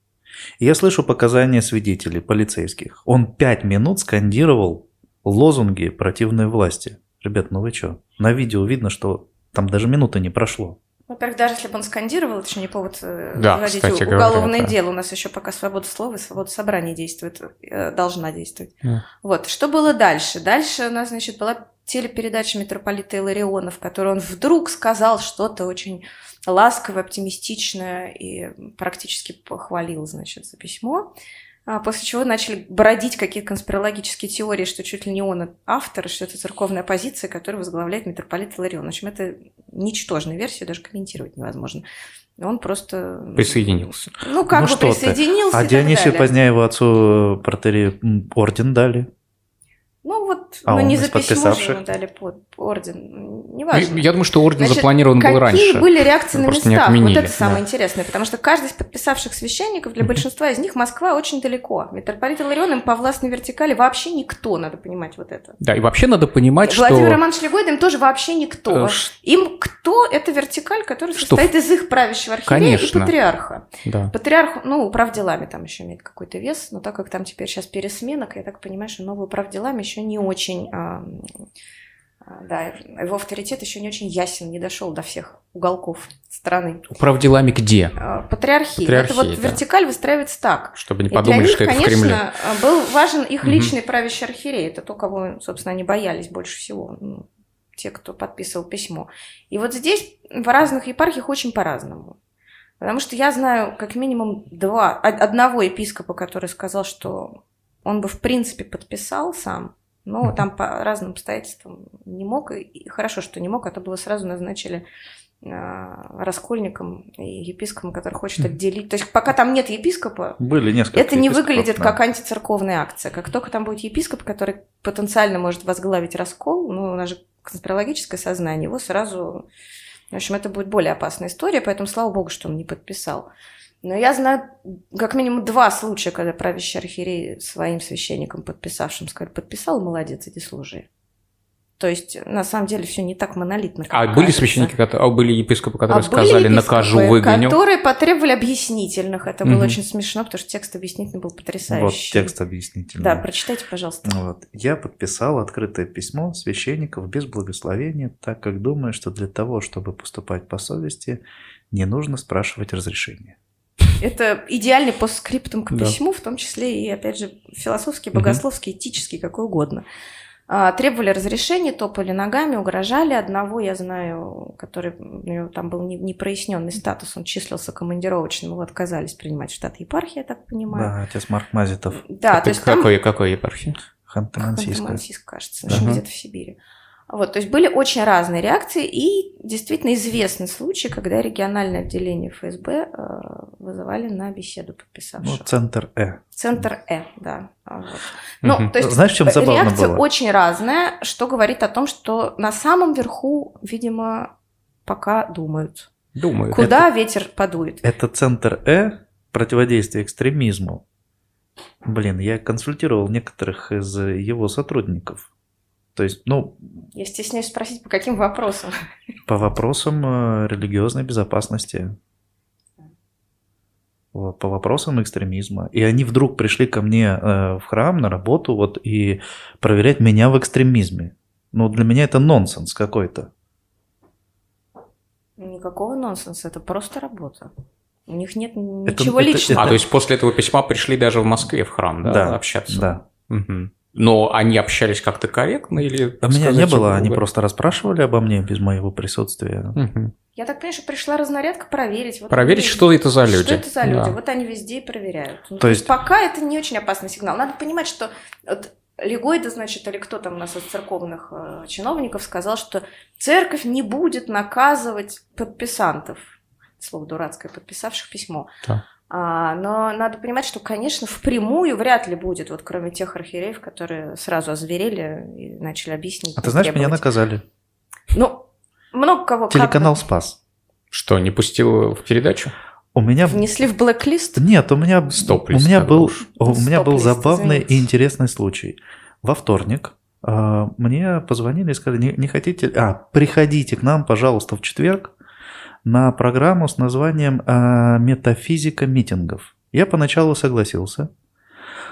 Я слышу показания свидетелей, полицейских. Он пять минут скандировал лозунги противной власти. Ребят, ну вы что? На видео видно, что там даже минуты не прошло. Во-первых, даже если бы он скандировал, это еще не повод э, Да, заводить кстати уголовное говоря, да. дело. У нас еще пока свобода слова и свобода собрания действует, э, должна действовать. Да. Вот, что было дальше? Дальше у нас, значит, была телепередача митрополита Илариона, в которой он вдруг сказал что-то очень ласковое, оптимистичное и практически похвалил, значит, за письмо. А После чего начали бродить какие-то конспирологические теории, что чуть ли не он автор, что это церковная позиция, которую возглавляет митрополит Иларион. В общем, это ничтожная версия, даже комментировать невозможно. Он просто... Присоединился. Ну, как Ну бы что ты. присоединился А Дионисию далее. Поздняеву отцу протери орден дали. Ну, вот, А ну, он не за письмо же ему дали под, орден. Неважно. Я думаю, что орден Значит, запланирован был Какие раньше. были реакции на местах? отменили, вот это самое да. интересное, потому что каждый из подписавших священников, для большинства из них Москва очень далеко. Митрополит Иларион им по властной вертикали вообще никто, надо понимать вот это. Да, и вообще надо понимать, Владимир что... Романович Легойда им тоже вообще никто. э, ш- Им кто? Это вертикаль, которая Что состоит из их правящего архиерея и Конечно. патриарха. Да. Патриарх, ну, управ делами там еще имеет какой-то вес, но так как там теперь сейчас пересменок, я так понимаю, что новый управ делами еще не очень, а, а, да, его авторитет еще не очень ясен, не дошел до всех уголков страны. Управ делами где? А, Патриархия. Патриархия, Это вот да. вертикаль выстраивается так. Чтобы не И подумали, них, что это в конечно, Кремле. был важен их личный правящий архиерей. Это то, кого, собственно, они боялись больше всего. ну, те, кто подписывал письмо. И вот здесь в разных епархиях очень по-разному. Потому что я знаю как минимум два, од- одного епископа, который сказал, что он бы в принципе подписал сам, но там по разным обстоятельствам не мог. И- хорошо, что не мог, а то было сразу назначили а, раскольником и епископом, который хочет Мгм. отделить. То есть пока там нет епископа, Были несколько это не выглядит да. как антицерковная акция. Как только там будет епископ, который потенциально может возглавить раскол, ну, у нас же конспирологическое сознание, его сразу... В общем, это будет более опасная история, поэтому слава богу, что он не подписал. Но я знаю как минимум два случая, когда правящий архиерей своим священникам, подписавшим, сказали, подписал, молодец, иди служи. То есть, на самом деле, все не так монолитно, как А были кажется. священники, которые, а были епископы, которые А были сказали, епископы, накажу, выгоню? Которые потребовали объяснительных. Это было Мгм. очень смешно, потому что текст объяснительный был Вот потрясающий. текст объяснительный. Да, прочитайте, пожалуйста. Вот. Я подписал открытое письмо священников без благословения, так как думаю, что для того, чтобы поступать по совести, не нужно спрашивать разрешения. Это идеальный постскриптум к Да. письму, в том числе и, опять же, философский, богословский, этический, какой угодно. А, Требовали разрешения, топали ногами, угрожали. Одного я знаю, который у него там был не- непроясненный статус, он числился командировочным, его отказались принимать в штат епархии, я так понимаю. Да, отец Марк Мазитов, Да, Это то есть там какой, какой епархии? Ханты-Мансийская. Ханты-Мансийск, кажется, Ага. где-то в Сибири. Вот, то есть были очень разные реакции, и действительно известны случаи, когда региональное отделение ФСБ э, вызывали на беседу подписавших. Ну, центр Э. Центр Э, да. Вот. Ну, то есть Знаешь, чем забавно реакция было? очень разная, что говорит о том, что на самом верху, видимо, пока думают, Думаю. куда ветер подует. Это центр Э противодействия экстремизму. Блин, я консультировал некоторых из его сотрудников. То есть, ну, Я стесняюсь спросить, по каким вопросам? по вопросам э, религиозной безопасности. Вот, по вопросам экстремизма. И они вдруг пришли ко мне э, в храм на работу вот, и проверять меня в экстремизме. Ну, для меня это нонсенс какой-то. Никакого нонсенса, это просто работа. У них нет Это- ничего это- личного. А, то есть после этого письма пришли даже в Москве в храм, да, Да, общаться? Да. Мгм. Но они общались как-то корректно или... А меня не было, они просто расспрашивали обо мне без моего присутствия. Мгм. Я так понимаю, что пришла разнарядка проверить. Вот Проверить, они- что это за люди. Что это за люди? Да. Вот они везде и проверяют. Ну, То то, есть... есть- пока это не очень опасный сигнал. Надо понимать, что вот Легойда, значит, или кто там у нас из церковных э, чиновников сказал, что церковь не будет наказывать подписантов. Слово дурацкое, подписавших письмо. Да. А, но надо понимать, что, конечно, впрямую вряд ли будет, вот кроме тех архиереев, которые сразу озверели и начали объяснить. А ты знаешь, меня требовать. наказали. Ну, много кого как Телеканал «Спас». Что, не пустил в передачу? У меня... внесли в блэк-лист. Нет, у меня, Стоп-лист у меня был, уж. у меня был забавный извините. и интересный случай. Во вторник а, мне позвонили и сказали, не, не хотите... А, приходите к нам, пожалуйста, в четверг на программу с названием а, «Метафизика митингов». Я поначалу согласился.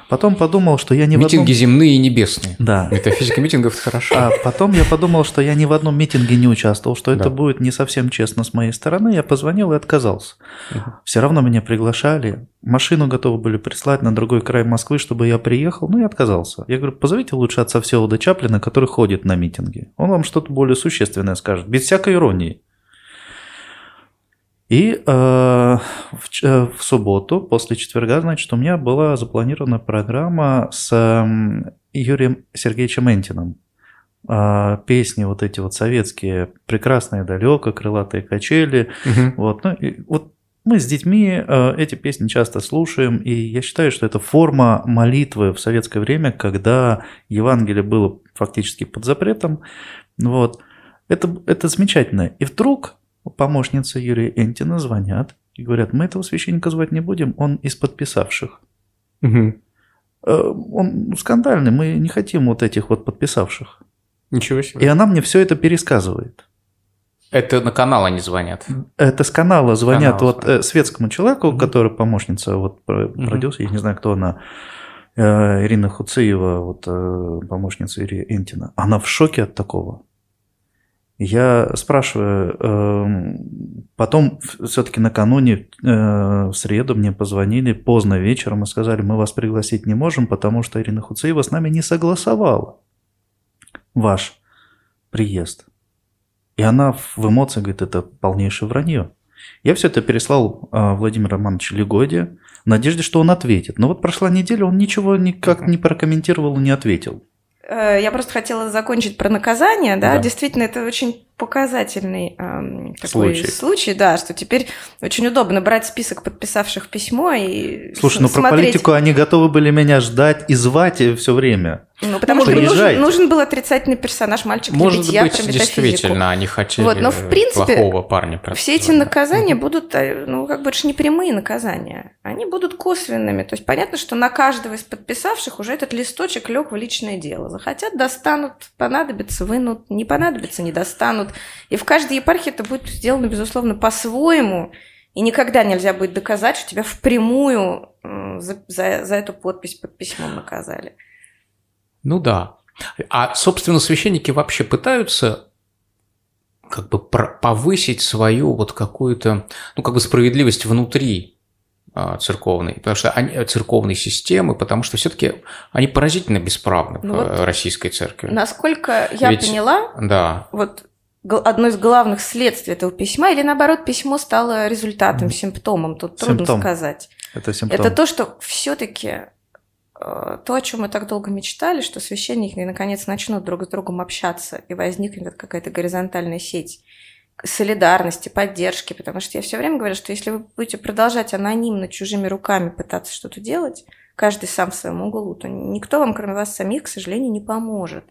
Потом подумал, что я не в Митинги одном... земные и небесные. Да. Метафизика митингов – это хорошо. А потом я подумал, что я ни в одном митинге не участвовал, что это Да. будет не совсем честно с моей стороны. Я позвонил и отказался. Мгм. Все равно меня приглашали. Машину готовы были прислать на другой край Москвы, чтобы я приехал, но я отказался. Я говорю, позовите лучше отца Всеволода Чаплина, который ходит на митинги. Он вам что-то более существенное скажет, без всякой иронии. И э, в, э, в субботу, после четверга, значит, у меня была запланирована программа с эм, Юрием Сергеевичем Энтином. А, песни вот эти вот советские, прекрасные далеко, крылатые качели, Мгм. вот, ну, и вот мы с детьми э, эти песни часто слушаем, и я считаю, что это форма молитвы в советское время, когда Евангелие было фактически под запретом. Вот. Это, это замечательно. И вдруг помощница Юрия Энтина звонят и говорят, мы этого священника звать не будем, он из подписавших. Э, Он скандальный, мы не хотим вот этих вот подписавших. Ничего И себе. она мне все это пересказывает. Это на канал они звонят. Это с канала звонят Канал вот звонят. э, светскому человеку, Мгм. который помощница, вот продюсер, я не знаю, кто она, э, Ирина Хуциева, вот помощница Ирии Энтина. Она в шоке от такого. Я спрашиваю, эм, потом все-таки накануне, э, в среду мне позвонили поздно вечером и сказали, мы вас пригласить не можем, потому что Ирина Хуциева с нами не согласовала ваш приезд. И она в эмоциях говорит, это полнейшее вранье. Я все это переслал э, Владимиру Романовичу Легоде в надежде, что он ответит. Но вот прошла неделя, он ничего никак не прокомментировал и не ответил. Э, Я просто хотела закончить про наказание, да, Да. действительно, это очень показательный эм, такой Случай. случай. да, что теперь очень удобно брать список подписавших письмо и Слушай, с- ну про смотреть. политику они готовы были меня ждать и звать все время. Ну, потому что нужен, нужен был отрицательный персонаж, мальчик Может быть, про действительно, они хотели Вот, но в принципе плохого парня. Все эти наказания будут, э, ну, как бы, это ж не прямые наказания. Они будут косвенными. То есть понятно, что на каждого из подписавших уже этот листочек лег в личное дело. Захотят, достанут, понадобится, вынут, не понадобится, не достанут. И в каждой епархии это будет сделано, безусловно, по-своему. И никогда нельзя будет доказать, что тебя впрямую за, за- за эту подпись под письмом наказали. Ну да. А, собственно, священники вообще пытаются как бы повысить свою вот какую-то, ну, как бы справедливость внутри а, церковной, потому что они, церковной системы, потому что все-таки они поразительно бесправны Ну в вот российской церкви. Насколько я Ведь- поняла, Да. вот одно из главных следствий этого письма, или наоборот, письмо стало результатом, симптомом, тут трудно Симптом. сказать. Это симптом. Это то, что все-таки э, то, о чем мы так долго мечтали, что священники наконец начнут друг с другом общаться и возникнет какая-то горизонтальная сеть солидарности, поддержки, потому что я все время говорю, что если вы будете продолжать анонимно чужими руками пытаться что-то делать, каждый сам в своем углу, то никто вам, кроме вас самих, к сожалению, не поможет.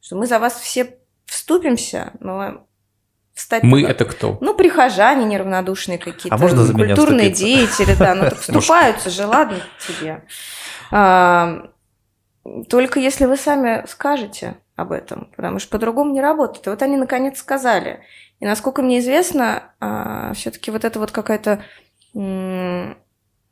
Что мы за вас все вступимся, но встать... Мы это кто? Ну, прихожане неравнодушные какие-то, а можно за культурные деятели, да, ну так вступаются же, ладно тебе. А, только если вы сами скажете об этом, потому что по-другому не работает. И вот они наконец сказали. И насколько мне известно, а, все-таки вот это вот какая-то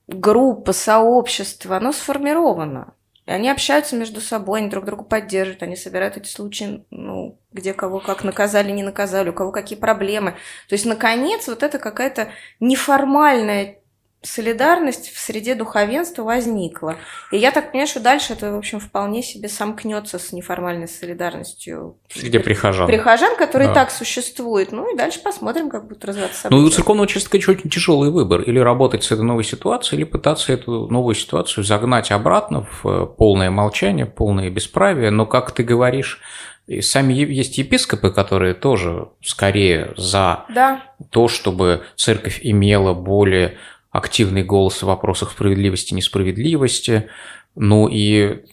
группа, сообщество, оно сформировано. Они общаются между собой, они друг друга поддерживают, они собирают эти случаи, ну, где кого как наказали, не наказали, у кого какие проблемы. То есть, наконец, вот это какая-то неформальная солидарность в среде духовенства возникла. И я так понимаю, что дальше это, в общем, вполне себе сомкнется с неформальной солидарностью. Где прихожан. Прихожан, которые да. так существуют. Ну и дальше посмотрим, как будут развиваться события. Ну и у церковного честно очень тяжелый выбор. Или работать с этой новой ситуацией, или пытаться эту новую ситуацию загнать обратно в э, полное молчание, полное бесправие. Но, как ты говоришь, и сами есть епископы, которые тоже скорее за да. то, чтобы церковь имела более активный голос в вопросах справедливости и несправедливости, ну и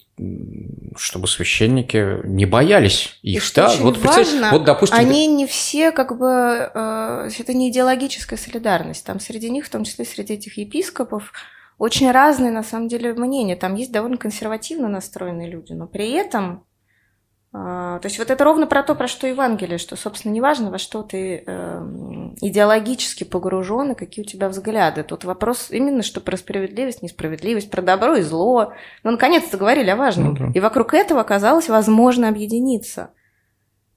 чтобы священники не боялись их, и да? вот, важно, вот, допустим, они не все как бы э, это не идеологическая солидарность, там среди них, в том числе среди этих епископов, очень разные на самом деле мнения. Там есть довольно консервативно настроенные люди, но при этом то есть вот это ровно про то, про что Евангелие, что, собственно, неважно, во что ты э, идеологически погружен и какие у тебя взгляды. Тут вопрос именно, что про справедливость, несправедливость, про добро и зло. Ну, наконец-то говорили о важном. Ну, да. И вокруг этого оказалось возможно объединиться.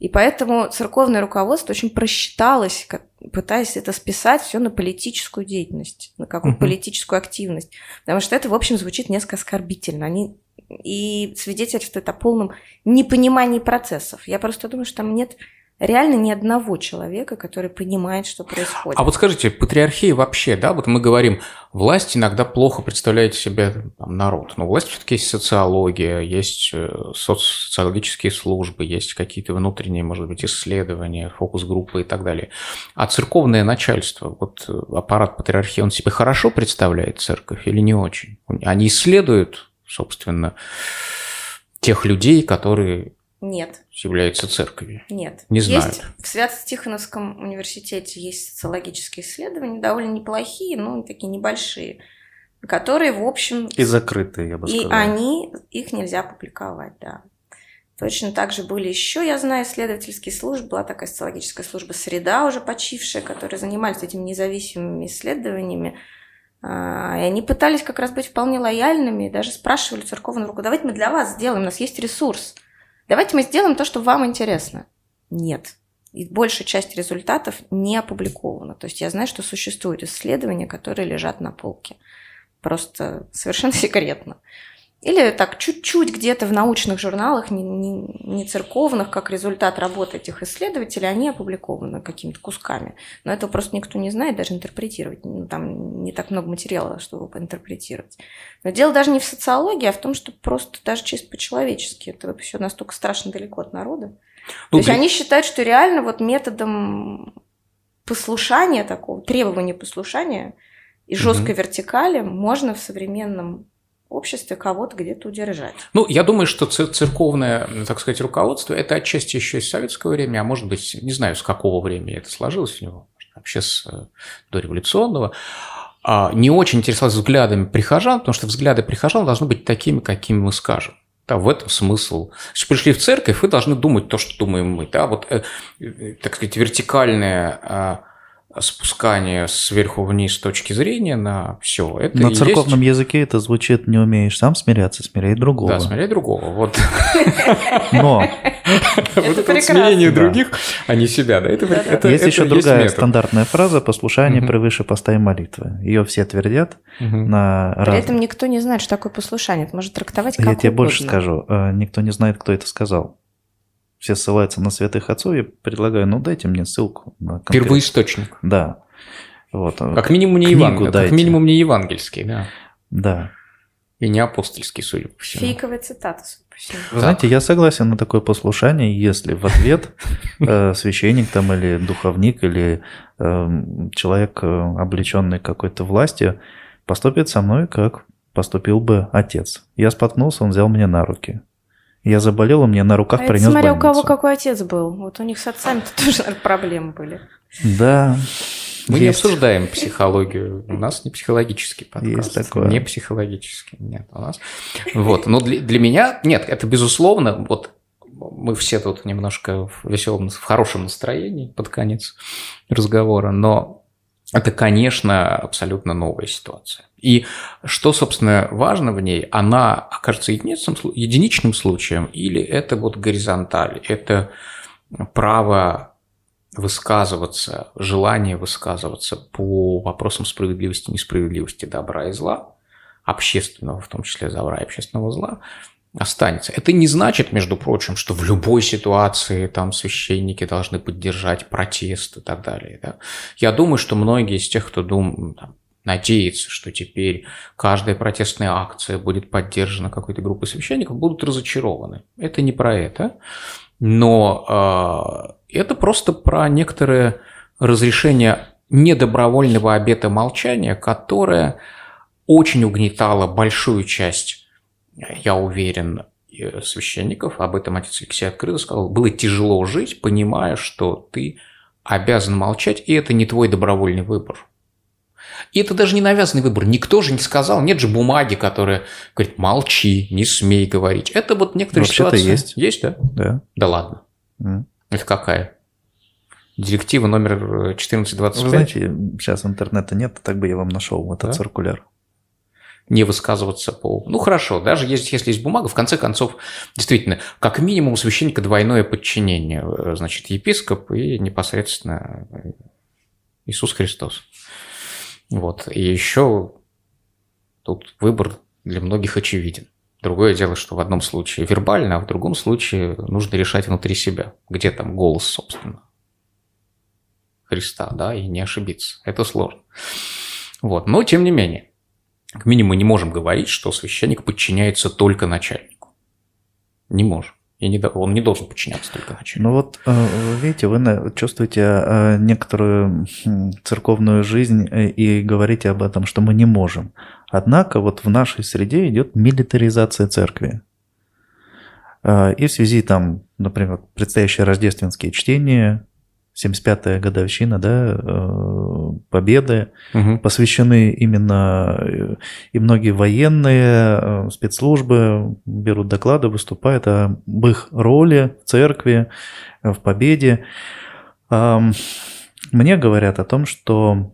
И поэтому церковное руководство очень просчиталось, пытаясь это списать все на политическую деятельность, на какую-то uh-huh. политическую активность. Потому что это, в общем, звучит несколько оскорбительно. Они и свидетельствует о полном непонимании процессов. Я просто думаю, что там нет реально ни одного человека, который понимает, что происходит. А вот скажите, патриархия вообще, да, вот мы говорим, власть иногда плохо представляет себе там, народ, но власть все-таки есть социология, есть э, социологические службы, есть какие-то внутренние, может быть, исследования, фокус-группы и так далее. А церковное начальство, вот э, аппарат патриархии, он себе хорошо представляет церковь или не очень? Они исследуют собственно, тех людей, которые нет. являются церковью? Нет. Не знаю. Есть в Свято-Тихоновском университете есть социологические исследования, довольно неплохие, но такие небольшие, которые, в общем... И закрытые, я бы сказала. И они, их нельзя публиковать, да. Точно так же были еще, я знаю, исследовательские службы, была такая социологическая служба «Среда» уже почившая, которые занимались этими независимыми исследованиями, и они пытались как раз быть вполне лояльными, даже спрашивали церковного руку, давайте мы для вас сделаем, у нас есть ресурс. Давайте мы сделаем то, что вам интересно. Нет. И большая часть результатов не опубликована. То есть я знаю, что существуют исследования, которые лежат на полке. Просто совершенно секретно. Или так чуть-чуть где-то в научных журналах, не, не, не церковных, как результат работы этих исследователей, они опубликованы какими-то кусками. Но этого просто никто не знает, даже интерпретировать. Ну, там не так много материала, чтобы интерпретировать. Но дело даже не в социологии, а в том, что просто даже чисто по-человечески. Это все настолько страшно далеко от народа. Ну, То есть они считают, что реально вот методом послушания такого, требования послушания и жесткой угу. вертикали можно в современном обществе кого-то где-то удержать. Ну, я думаю, что церковное, так сказать, руководство – это отчасти еще из советского времени, а может быть, не знаю, с какого времени это сложилось у него, вообще с э, дореволюционного, а, не очень интересовался взглядами прихожан, потому что взгляды прихожан должны быть такими, какими мы скажем. Да, в этом смысл. Если пришли в церковь, вы должны думать то, что думаем мы. Да? Вот, э, э, так сказать, вертикальная спускание сверху вниз с точки зрения на все. Это на церковном есть... языке это звучит не умеешь сам смиряться, смиряй другого. Да, смиряй другого. Вот. Но вот это смирение других, а не себя, да? Это есть еще другая стандартная фраза: послушание превыше поста и молитвы. Ее все твердят на При этом никто не знает, что такое послушание. Это может трактовать как Я тебе больше скажу: э, никто не знает, кто это сказал все ссылаются на святых отцов, я предлагаю, ну дайте мне ссылку. На конкрет... Первоисточник. Да. Вот. Как минимум не Евангелие, как минимум не евангельский, да. Да. И не апостольский, судя по всему. Фейковая цитата, судя по всему. Вы знаете, я согласен на такое послушание, если в ответ э, священник там или духовник или э, человек, э, облеченный какой-то властью, поступит со мной, как поступил бы отец. Я споткнулся, он взял меня на руки. Я заболел, он мне на руках А принес смотря у больницу. кого какой отец был. Вот у них с отцами-то тоже, наверное, проблемы были. Да. Мы не есть. обсуждаем психологию. У нас не психологический подкаст. Есть такое. Не психологический. Нет, у нас. Вот. Но для, для меня, нет, это безусловно, вот мы все тут немножко в веселом, в хорошем настроении под конец разговора, но это, конечно, абсолютно новая ситуация. И что, собственно, важно в ней, она окажется единичным, слу- единичным случаем или это вот горизонталь, это право высказываться, желание высказываться по вопросам справедливости, несправедливости, добра и зла, общественного, в том числе добра и общественного зла, останется. Это не значит, между прочим, что в любой ситуации там священники должны поддержать протест и так далее. да. Я думаю, что многие из тех, кто дум, там, надеется, что теперь каждая протестная акция будет поддержана какой-то группой священников, будут разочарованы. Это не про это. Но э, это просто про некоторое разрешение недобровольного обета молчания, которое очень угнетало большую часть, я уверен, священников. Об этом отец Алексей открыто сказал. Было тяжело жить, понимая, что ты обязан молчать, и это не твой добровольный выбор. И это даже не навязанный выбор. Никто же не сказал, нет же бумаги, которая говорит, молчи, не смей говорить. Это вот некоторые Вообще-то ситуации. есть. Есть, да? Да. Да ладно. М. Это какая? Директива номер э, Вы 1425. знаете, сейчас интернета нет, так бы я вам нашел этот Да? циркуляр. Не высказываться по... Ну, хорошо, даже если, если есть бумага, в конце концов, действительно, как минимум у священника двойное подчинение. Э, Значит, епископ и непосредственно э, Иисус Христос. Вот. И еще тут выбор для многих очевиден. Другое дело, что в одном случае вербально, а в другом случае нужно решать внутри себя, где там голос, собственно, Христа, да, и не ошибиться. Это сложно. Вот. Но, тем не менее, как минимум мы не можем говорить, что священник подчиняется только начальнику. Не можем. И не, он не должен подчиняться только начальнику. Ну вот, э, видите, вы чувствуете э, некоторую м, церковную жизнь э, и говорите об этом, что мы не можем. Однако вот в нашей среде идет милитаризация церкви. И в связи там, например, предстоящие рождественские чтения, 75-я годовщина, да, э, Победы, Мгм. посвящены именно э, и многие военные э, спецслужбы берут доклады, выступают об их роли в церкви, в победе. Мне говорят о том, что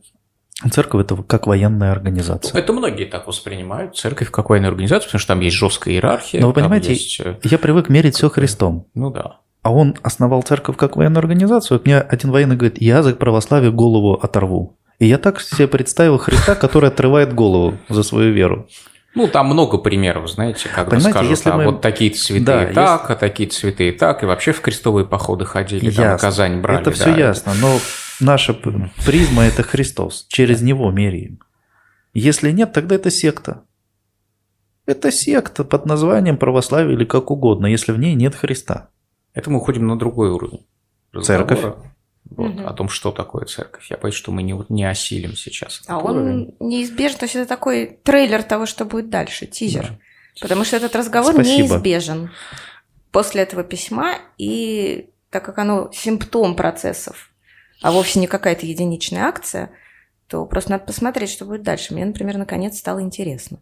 церковь это как военная организация. Это многие так воспринимают. Церковь как военную организацию, потому что там есть жесткая иерархия. Но вы понимаете, есть, Я привык мерить все Христом. Ну да. А он основал церковь как военную организацию. Вот мне один военный говорит, я за православие голову оторву. И я так себе представил Христа, который отрывает голову за свою веру. Ну, там много примеров, знаете, когда Понимаете, скажут, если а мы- вот такие-то святые Да, так, а такие-то святые так, и вообще в крестовые походы ходили, там Ясно. Казань брали. это да. все ясно, но наша призма это Христос, через него меряем. Если нет, тогда это секта. Это секта под названием православие или как угодно, если в ней нет Христа. Это мы уходим на другой уровень. Церковь. Вот, Мгм. О том, что такое церковь. Я боюсь, что мы не, не осилим сейчас. А этот уровень. он неизбежен, то есть это такой трейлер того, что будет дальше, тизер. Да. Потому что этот разговор Спасибо. неизбежен после этого письма, и так как оно симптом процессов, а вовсе не какая-то единичная акция, то просто надо посмотреть, что будет дальше. Мне, например, наконец стало интересно.